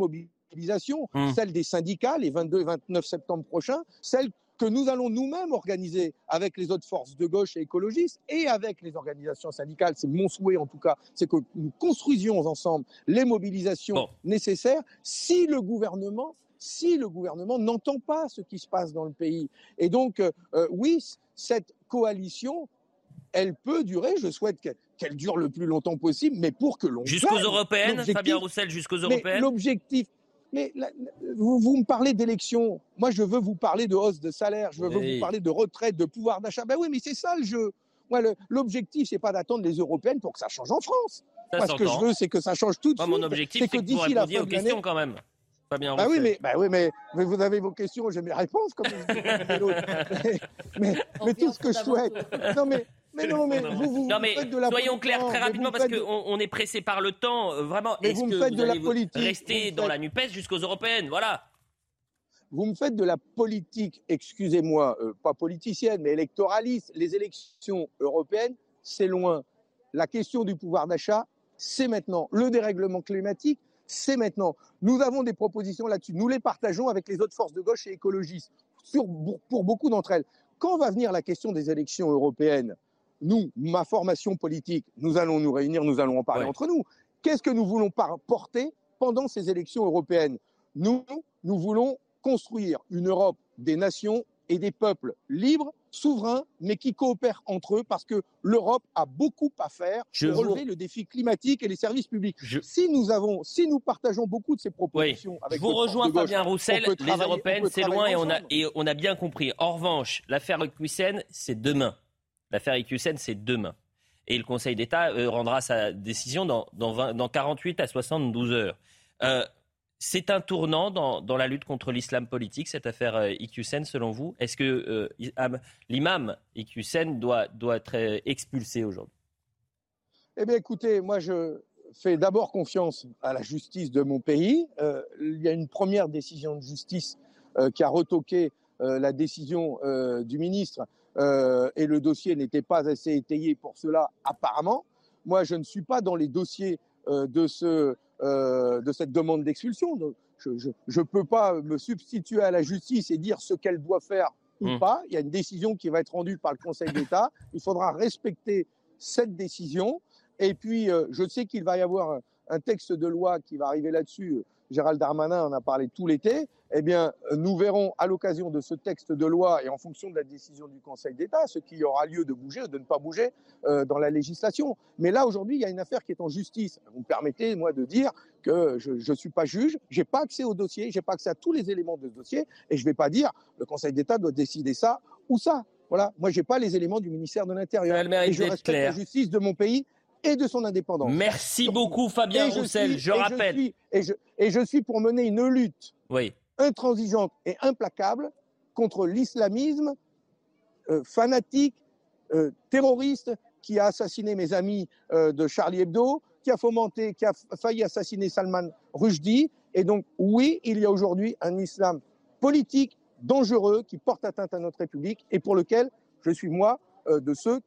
Mmh. celles des syndicats les 22 et 29 septembre prochains, celles que nous allons nous-mêmes organiser avec les autres forces de gauche et écologistes et avec les organisations syndicales. C'est mon souhait en tout cas, c'est que nous construisions ensemble les mobilisations nécessaires si le gouvernement si le gouvernement n'entend pas ce qui se passe dans le pays. Et donc, euh, euh, oui, cette coalition, elle peut durer. Je souhaite que- qu'elle dure le plus longtemps possible, mais pour que l'on Jusqu'aux européennes, Fabien Roussel, jusqu'aux européennes L'objectif. Mais la- vous, vous me parlez d'élections. Moi, je veux vous parler de hausse de salaire. Je veux Oui. vous parler de retraite, de pouvoir d'achat. Ben oui, mais c'est ça le jeu. Moi, l'objectif, c'est pas d'attendre les européennes pour que ça change en France. Ça Moi, ce que je veux, c'est que ça change tout de Moi, suite. mon objectif, c'est que d'ici la fin aux de l'année. questions quand même. Fabien Bah oui, mais, bah oui mais, mais vous avez vos questions, j'ai mes réponses, comme mais, mais tout ce que je souhaite. Non, mais, mais non, mais vous, vous, Non vous mais faites de la soyons clairs très rapidement parce faites qu'on on est pressé par le temps. euh, Vraiment, est-ce que faites vous de allez politique, rester dans faites- la NUPES jusqu'aux européennes Voilà. Vous me faites de la politique, excusez-moi, euh, pas politicienne, mais électoraliste. Les élections européennes, c'est loin. La question du pouvoir d'achat, c'est maintenant. Le dérèglement climatique, c'est maintenant. Nous avons des propositions là-dessus. Nous les partageons avec les autres forces de gauche et écologistes, sur, pour beaucoup d'entre elles. Quand va venir la question des élections européennes? Nous, ma formation politique, nous allons nous réunir, nous allons en parler Ouais. entre nous. Qu'est-ce que nous voulons porter pendant ces élections européennes? Nous, nous voulons construire une Europe des nations et des peuples libres, souverains, mais qui coopèrent entre eux parce que l'Europe a beaucoup à faire Je pour vous- relever le défi climatique et les services publics. Si nous avons, si nous partageons beaucoup de ces propositions avec Je vous rejoins de gauche, Fabien Roussel, les européennes c'est loin et on, a, ensemble. et on a bien compris. En revanche, l'affaire Equisen, c'est demain. L'affaire Equisen, c'est demain. Et le Conseil d'État euh, rendra sa décision dans, dans, 20 dans 48 à 72 heures. Euh, c'est un tournant dans, la lutte contre l'islam politique, cette affaire euh, selon vous? Est-ce que euh, Am- l'imam Iqiyoussen doit, doit être expulsé aujourd'hui? Eh bien, écoutez, moi, je fais d'abord confiance à la justice de mon pays. Il y a une première décision de justice qui a retoqué la décision du ministre euh, et le dossier n'était pas assez étayé pour cela, apparemment. Moi, je ne suis pas dans les dossiers euh, de, ce, euh, de cette demande d'expulsion. Je ne peux pas me substituer à la justice et dire ce qu'elle doit faire ou Mmh. pas. Il y a une décision qui va être rendue par le Conseil d'État. Il faudra respecter cette décision. Et puis, je sais qu'il va y avoir un texte de loi qui va arriver là-dessus. Gérald Darmanin en a parlé tout l'été. Eh bien, nous verrons à l'occasion de ce texte de loi et en fonction de la décision du Conseil d'État, ce qui aura lieu de bouger ou de ne pas bouger euh, dans la législation. Mais là, aujourd'hui, il y a une affaire qui est en justice. Vous me permettez, moi, de dire que je ne suis pas juge, je n'ai pas accès au dossier, je n'ai pas accès à tous les éléments de ce dossier, et je ne vais pas dire le Conseil d'État doit décider ça ou ça. Voilà, moi, je n'ai pas les éléments du ministère de l'Intérieur. Et je respecte claire. la justice de mon pays et de son indépendance. Merci beaucoup, Fabien Et je Roussel. suis- je et rappelle. suis- et, je, et je suis pour mener une lutte Oui. intransigeante et implacable contre l'islamisme euh, fanatique, euh, terroriste, qui a assassiné mes amis euh, de Charlie Hebdo, qui a fomenté, qui a failli assassiner Salman Rushdie. Et donc, oui, il y a aujourd'hui un islam politique dangereux qui porte atteinte à notre République et pour lequel je suis, moi, de ceux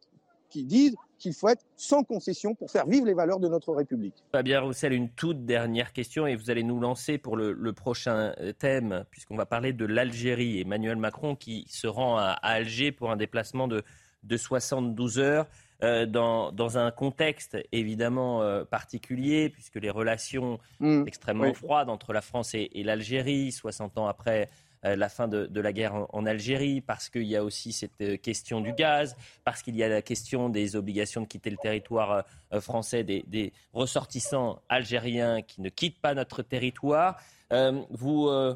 qui disent qu'il faut être sans concession pour faire vivre les valeurs de notre République. Fabien Roussel, une toute dernière question et vous allez nous lancer pour le, le prochain euh, thème, puisqu'on va parler de l'Algérie. Emmanuel Macron qui se rend à, à Alger pour un déplacement de, de 72 heures. euh, dans, dans un contexte évidemment euh, particulier, puisque les relations Mmh, extrêmement oui. froides entre la France et, et l'Algérie, 60 ans après la fin de, de la guerre en, en Algérie, parce qu'il y a aussi cette euh, question du gaz, parce qu'il y a la question des obligations de quitter le territoire euh, euh, français des, des ressortissants algériens qui ne quittent pas notre territoire. Euh, vous euh,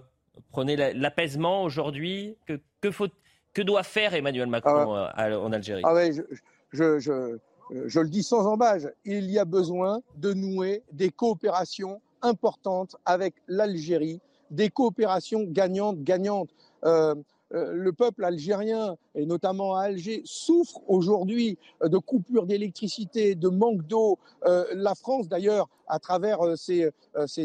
prenez la- l'apaisement aujourd'hui. Que, que, faut, que doit faire Emmanuel Macron euh, à- en Algérie? Ah ouais, je, je, je, je le dis sans embâche, il y a besoin de nouer des coopérations importantes avec l'Algérie, des coopérations gagnantes, gagnantes. Euh, euh, le peuple algérien, et notamment à Alger, souffre aujourd'hui euh, de coupures d'électricité, de manque d'eau. La France, d'ailleurs, à travers ses,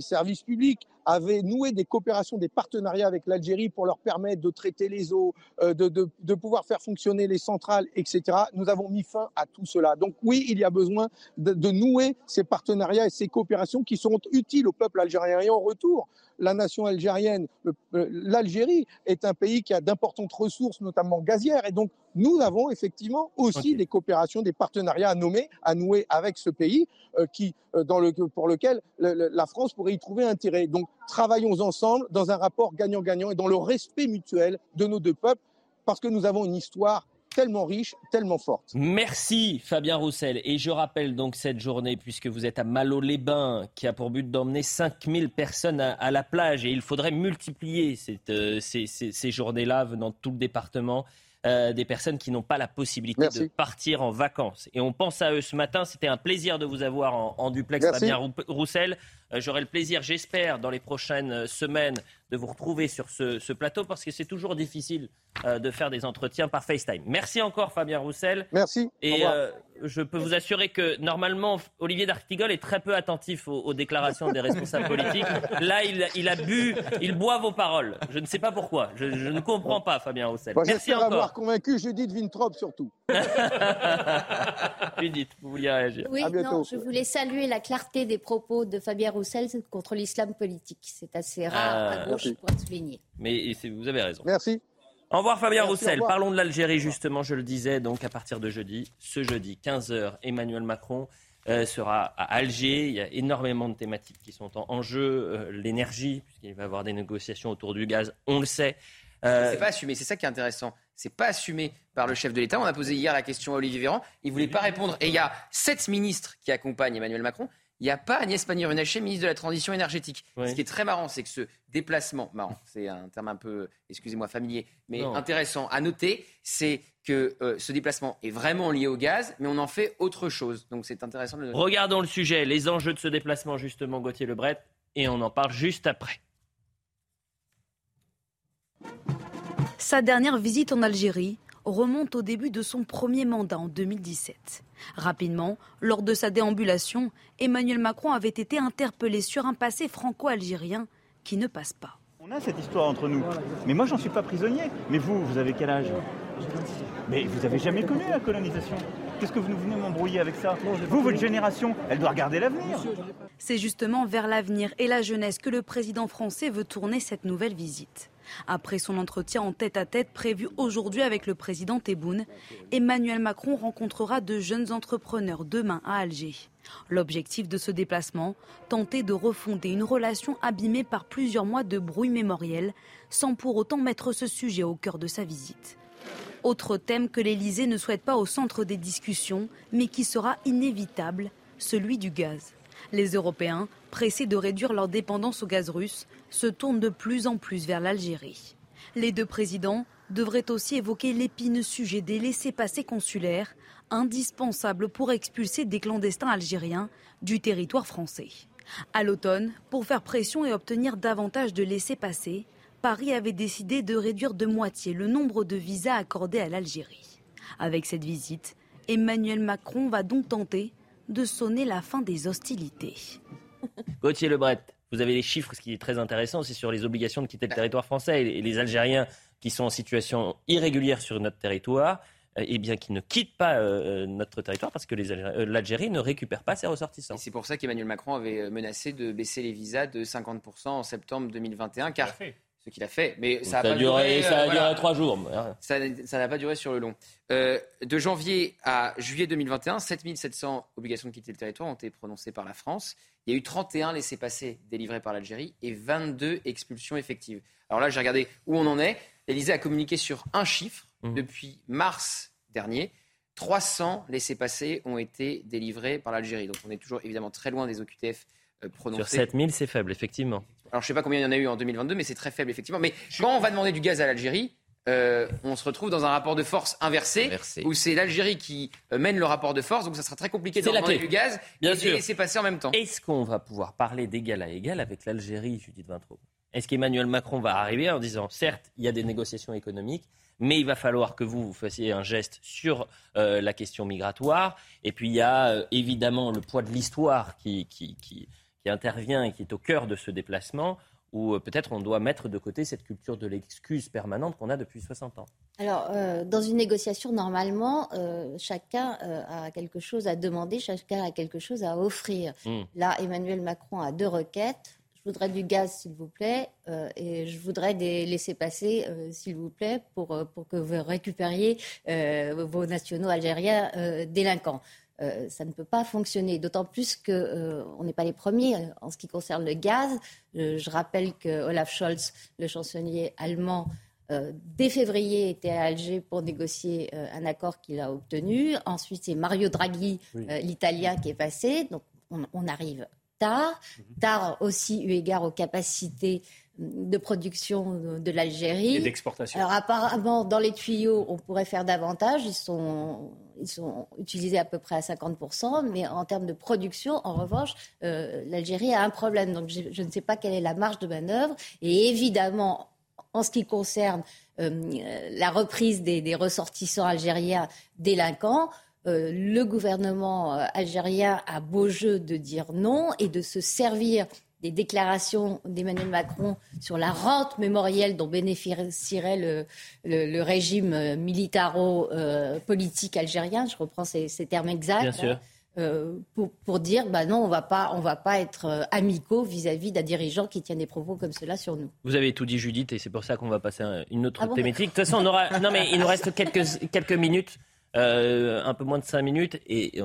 services publics, avait noué des coopérations, des partenariats avec l'Algérie pour leur permettre de traiter les eaux, de pouvoir faire fonctionner les centrales, etc. Nous avons mis fin à tout cela. Donc oui, il y a besoin de, de nouer ces partenariats et ces coopérations qui seront utiles au peuple algérien. Et en retour, la nation algérienne, euh, l'Algérie est un pays qui a d'importantes ressources, notamment gazières. Et donc, nous avons effectivement aussi des coopérations, des partenariats à nommer, à nouer avec ce pays, euh, qui, euh, dans le, pour lequel le- le- la France pourrait y trouver intérêt. Donc, travaillons ensemble dans un rapport gagnant-gagnant et dans le respect mutuel de nos deux peuples, parce que nous avons une histoire tellement riche, tellement forte. Merci Fabien Roussel. Et je rappelle donc cette journée, puisque vous êtes à Malo-les-Bains, qui a pour but d'emmener 5000 personnes à, à la plage. Et il faudrait multiplier cette, euh, ces, ces- ces journées-là venant de tout le département. euh, des personnes qui n'ont pas la possibilité de partir en vacances. Et on pense à eux ce matin. C'était un plaisir de vous avoir en, en duplex, Merci. Fabien Rou- Roussel. Euh, J'aurai le plaisir, j'espère, dans les prochaines euh, semaines, de vous retrouver sur ce, ce plateau parce que c'est toujours difficile euh, de faire des entretiens par FaceTime. Merci encore, Fabien Roussel. Merci. Et euh, je peux vous assurer que normalement, Olivier d'Artigol est très peu attentif aux, aux déclarations des responsables politiques. Là, il, il a bu, il boit vos paroles. Je ne sais pas pourquoi. Je, je ne comprends pas, Fabien Roussel. Bon, Merci J'espère avoir encore. convaincu Judith Vintrop surtout. Judith, vous vouliez réagir Oui, À bientôt. non, je voulais saluer la clarté des propos de Fabien Roussel contre l'islam politique. C'est assez rare Ah, à gauche merci. pour être souligné. Mais vous avez raison. Merci. Au revoir Fabien Merci, Roussel. revoir. Parlons de l'Algérie justement, je le disais, donc à partir de jeudi, ce jeudi, 15h, Emmanuel Macron euh, sera à Alger. Il y a énormément de thématiques qui sont en, jeu. Euh, l'énergie, puisqu'il va y avoir des négociations autour du gaz, on le sait. Euh, c'est pas assumé, c'est ça qui est intéressant. C'est pas assumé par le chef de l'État. On a posé hier la question à Olivier Véran. Il voulait pas répondre. Et il y a sept ministres qui accompagnent Emmanuel Macron il n'y a pas Agnès Pannier-Runacher, ministre de la Transition énergétique. Ce qui est très marrant, c'est que ce déplacement, marrant, c'est un terme un peu, excusez-moi, familier, mais intéressant à noter, c'est que euh, ce déplacement est vraiment lié au gaz, mais on en fait autre chose. Donc c'est intéressant de le Regardons le sujet, les enjeux de ce déplacement, justement, Gauthier Lebret, et on en parle juste après. Sa dernière visite en Algérie remonte au début de son premier mandat en 2017. Rapidement, lors de sa déambulation, Emmanuel Macron avait été interpellé sur un passé franco-algérien qui ne passe pas. On a cette histoire entre nous. Mais moi, j'en suis pas prisonnier. Mais vous, vous avez quel âge? Mais vous avez jamais connu la colonisation. Qu'est-ce que vous venez m'embrouiller avec ça? Vous, votre génération, elle doit regarder l'avenir. C'est justement vers l'avenir et la jeunesse que le président français veut tourner cette nouvelle visite. Après son entretien en tête-à-tête prévu aujourd'hui avec le président Tebboune, Emmanuel Macron rencontrera de jeunes entrepreneurs demain à Alger. L'objectif de ce déplacement, tenter de refonder une relation abîmée par plusieurs mois de bruit mémoriel, sans pour autant mettre ce sujet au cœur de sa visite. Autre thème que l'Élysée ne souhaite pas au centre des discussions, mais qui sera inévitable, celui du gaz. Les Européens, pressés de réduire leur dépendance au gaz russe, se tournent de plus en plus vers l'Algérie. Les deux présidents devraient aussi évoquer l'épineux sujet des laissés-passer consulaires, indispensables pour expulser des clandestins algériens du territoire français. À l'automne, pour faire pression et obtenir davantage de laissés-passer, Paris avait décidé de réduire de moitié le nombre de visas accordés à l'Algérie. Avec cette visite, Emmanuel Macron va donc tenter de sonner la fin des hostilités. Gauthier Lebret, vous avez les chiffres, ce qui est très intéressant, c'est sur les obligations de quitter le territoire français et les Algériens qui sont en situation irrégulière sur notre territoire. et eh bien, qui ne quittent pas euh, notre territoire parce que euh, l'Algérie ne récupère pas ses ressortissants. C'est pour ça qu'Emmanuel Macron avait menacé de baisser les visas de 50% en septembre 2021, car ce qu'il a fait. Mais ça, a, duré, ça a duré trois jours. Ça n'a pas duré sur le long. Euh, de janvier à juillet 2021, 7700 obligations de quitter le territoire ont été prononcées par la France. Il y a eu 31 laissés-passer délivrés par l'Algérie et 22 expulsions effectives. Alors là, j'ai regardé où on en est. L'Élysée a communiqué sur un chiffre mmh. depuis mars dernier. 300 laissés-passer ont été délivrés par l'Algérie. Donc on est toujours évidemment très loin des OQTF euh, prononcés. Sur 7000, c'est faible, effectivement. Alors je ne sais pas combien il y en a eu en 2022, mais c'est très faible, effectivement. Mais quand on va demander du gaz à l'Algérie, euh, on se retrouve dans un rapport de force inversé, où c'est l'Algérie qui euh, mène le rapport de force, donc ça sera très compliqué de demander du gaz Bien et sûr. laisser passer en même temps. Est-ce qu'on va pouvoir parler d'égal à égal avec l'Algérie, Judith Vintraud Est-ce qu'Emmanuel Macron va arriver en disant, certes, il y a des négociations économiques, mais il va falloir que vous, vous fassiez un geste sur euh, la question migratoire, et puis il y a évidemment le poids de l'histoire qui, qui, qui intervient et qui est au cœur de ce déplacement ou euh, peut-être on doit mettre de côté cette culture de l'excuse permanente qu'on a depuis 60 ans Alors, euh, dans une négociation, normalement, euh, chacun a quelque chose à demander, chacun a quelque chose à offrir. Hmm. Là, Emmanuel Macron a deux requêtes. Je voudrais du gaz, s'il vous plaît, et je voudrais des laisser-passer, s'il vous plaît, pour, pour que vous récupériez vos nationaux algériens délinquants. Euh, ça ne peut pas fonctionner. D'autant plus qu'on euh, n'est pas les premiers euh, en ce qui concerne le gaz. je rappelle que Olaf Scholz, le chancelier allemand, dès février était à Alger pour négocier un accord qu'il a obtenu. Ensuite, c'est Mario Draghi, l'Italien, qui est passé. Donc, on, arrive tard. Mhm. Tard aussi eu égard aux capacités de production de l'Algérie. Et d'exportation. Alors apparemment, dans les tuyaux, on pourrait faire davantage. Ils sont, ils sont utilisés à peu près à 50%, mais en termes de production, en revanche, euh, l'Algérie a un problème. Donc je, ne sais pas quelle est la marge de manœuvre. Et évidemment, en ce qui concerne euh, la reprise des, ressortissants algériens délinquants, euh, le gouvernement algérien a beau jeu de dire non et de se servir des déclarations d'Emmanuel Macron sur la rente mémorielle dont bénéficierait le, le, régime euh, militaro-politique algérien, je reprends ces, termes exacts, euh, pour, pour, dire bah non, on va pas, on va pas être euh, amicaux vis-à-vis d'un dirigeant qui tient des propos comme cela sur nous. Vous avez tout dit, Judith, et c'est pour ça qu'on va passer à une autre ah thématique. De toute façon, on aura. Non, mais il nous reste quelques, quelques minutes. Euh, un peu moins de 5 minutes. Et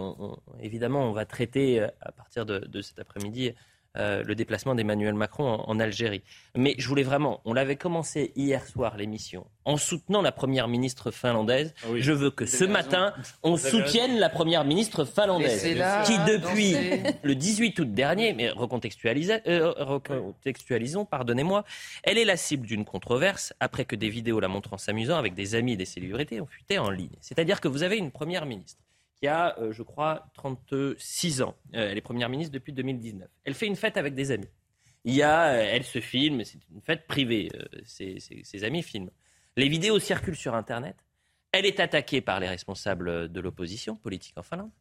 évidemment, on va traiter à partir de cet après-midi euh, le déplacement d'Emmanuel Macron en, Algérie. Mais je voulais vraiment, on l'avait commencé hier soir l'émission, en soutenant la première ministre finlandaise. Ah je veux que ce matin, on soutienne la première ministre finlandaise, qui depuis le 18 août dernier, mais euh, recontextualisons, pardonnez-moi, elle est la cible d'une controverse après que des vidéos la montrant s'amusant avec des amis et des célébrités ont fuité en ligne. C'est-à-dire que vous avez une première ministre qui a, euh, je crois, 36 ans. Euh, elle est première ministre depuis 2019. Elle fait une fête avec des amis. Il y a, euh, elle se filme, c'est une fête privée. ses, ses, amis filment. Les vidéos circulent sur Internet. Elle est attaquée par les responsables de l'opposition politique en Finlande.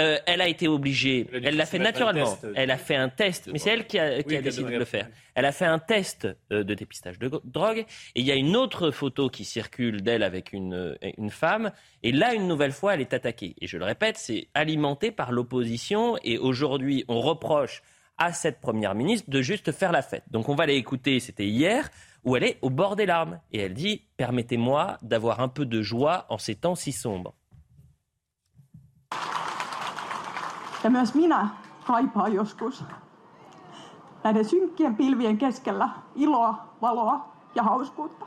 Euh, elle a été obligée, elle l'a fait naturellement, elle a fait un test, mais c'est elle qui a, décidé de le faire. Elle a fait un test euh, de dépistage de drogue, et il y a une autre photo qui circule d'elle avec une, euh, une femme, et là, une nouvelle fois, elle est attaquée. Et je le répète, c'est alimenté par l'opposition, et aujourd'hui, on reproche à cette première ministre de juste faire la fête. Donc on va l'écouter, c'était hier, où elle est au bord des larmes, et elle dit, permettez-moi d'avoir un peu de joie en ces temps si sombres. Ja myös minä kaipaan joskus näiden synkkien pilvien keskellä iloa, valoa ja hauskuutta.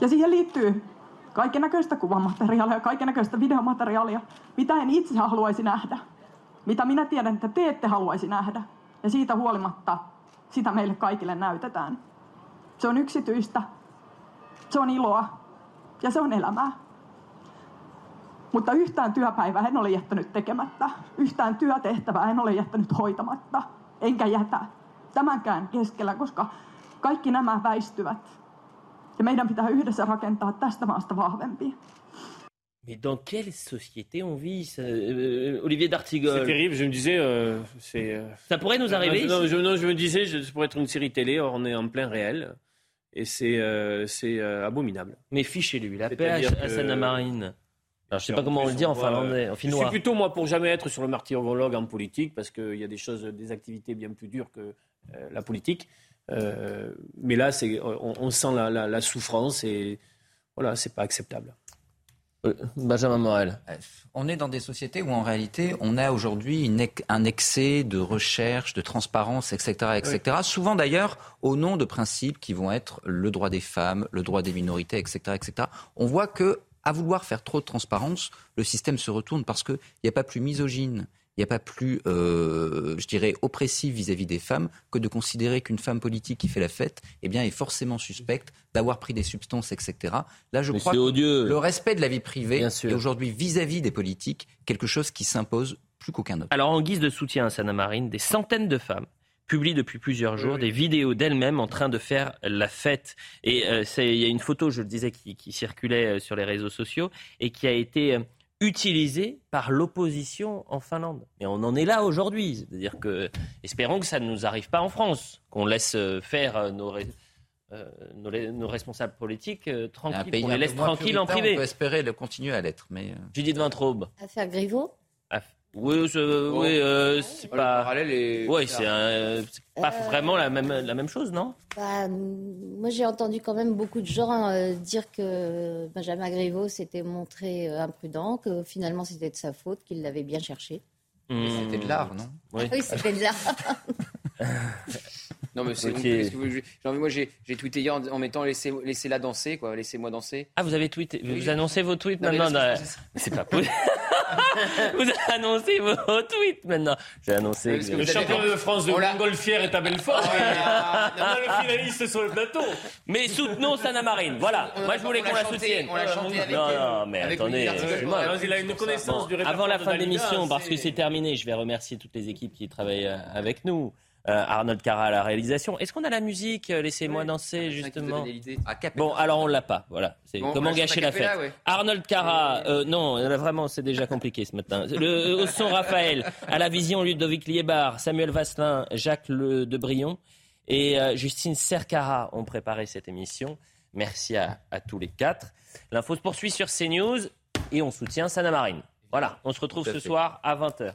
Ja siihen liittyy kaiken näköistä kuvamateriaalia, kaiken näköistä videomateriaalia, mitä en itse haluaisi nähdä, mitä minä tiedän, että te ette haluaisi nähdä. Ja siitä huolimatta sitä meille kaikille näytetään. Se on yksityistä, se on iloa ja se on elämää. Mutta yhtään työpäivää en ole jättänyt tekemättä. Yhtään työtehtävää en ole jättänyt hoitamatta. Enkä jätä tämänkään keskellä, koska kaikki nämä väistyvät. Ja meidän pitää yhdessä rakentaa tästä maasta vahvempi. Mais dans quelle société on vit euh, Olivier D'Artigol? C'est terrible, je me disais. Euh, euh, ça pourrait nous arriver non, je, non, je, me disais, je, ça pourrait être une série télé, or on est en plein réel. Et c'est euh, euh, abominable. Mais fichez-lui, la paix à, à Marine je ne sais pas comment on le dit en finlandais, en finnois. Je suis plutôt, moi, pour jamais être sur le martyrologue en politique, parce qu'il y a des choses, des activités bien plus dures que euh, la politique. Euh, mais là, on, on, sent la, souffrance et voilà, c'est pas acceptable. Euh, Benjamin Morel. On est dans des sociétés où en réalité on a aujourd'hui un excès de recherche, de transparence, etc. etc. Souvent d'ailleurs au nom de principes qui vont être le droit des femmes, le droit des minorités, etc. etc. On voit que à vouloir faire trop de transparence, le système se retourne parce qu'il n'y a pas plus misogyne, il n'y a pas plus, euh, je dirais, oppressif vis-à-vis des femmes que de considérer qu'une femme politique qui fait la fête eh bien, est forcément suspecte d'avoir pris des substances, etc. Là, je crois que le respect de la vie privée est aujourd'hui vis-à-vis des politiques quelque chose qui s'impose plus qu'aucun autre. Alors, en guise de soutien à Sana Marine, des centaines de femmes publie depuis plusieurs jours des vidéos d'elle-même en train de faire la fête. Et euh, il y a une photo, je le disais, qui, circulait euh, sur les réseaux sociaux et qui a été euh, utilisée par l'opposition en Finlande. Et on en est là aujourd'hui. C'est-à-dire que, espérons que ça ne nous arrive pas en France, qu'on laisse faire nos, nos, responsables politiques tranquilles, qu'on les laisse tranquilles en privé. On peut espérer le continuer à l'être. Mais... Judith Vintraube. Affaire Griveaux oui, oui euh, c'est pas. Oui, c'est pas euh, vraiment la même, la même chose, non? bah, Moi, j'ai entendu quand même beaucoup de gens euh, dire que Benjamin Griveaux s'était montré imprudent, que finalement c'était de sa faute, qu'il l'avait bien cherché. C'était de l'art, non? Oui, oui c'était de l'art. Non, mais c'est. Okay. moi, j'ai tweeté hier en, mettant laissez, laissez-la danser, quoi. Laissez-moi danser. Ah, vous avez tweeté. Vous annoncez vos tweets maintenant. Mais c'est pas possible. vous annoncez vos tweets maintenant. J'ai annoncé. que le champion de France de Montgolfière est à Belfort. Oh, a le finaliste sur le plateau. Mais soutenons Sana Marine. Voilà. Moi, je voulais qu'on la soutienne. On l'a chanté avec. Non, non, mais attendez. Il a une connaissance du Avant la fin de l'émission, parce que c'est terminé, je vais remercier toutes les équipes qui travaillent euh, avec nous. Euh, Arnold Cara à la réalisation. Est-ce qu'on a la musique euh, Laissez-moi danser, justement. Bon, alors on l'a pas. Voilà. C'est comment gâcher la fête. Arnold Cara, euh, non, vraiment, c'est déjà compliqué ce matin. Le, au son Raphaël, à la vision Ludovic Liebar, Samuel Vasselin, Jacques Le Debrion et Justine Sercara ont préparé cette émission. Merci à, à tous les quatre. L'info se poursuit sur CNews et on soutient Sana Marine. Voilà, on se retrouve ce soir à 20h.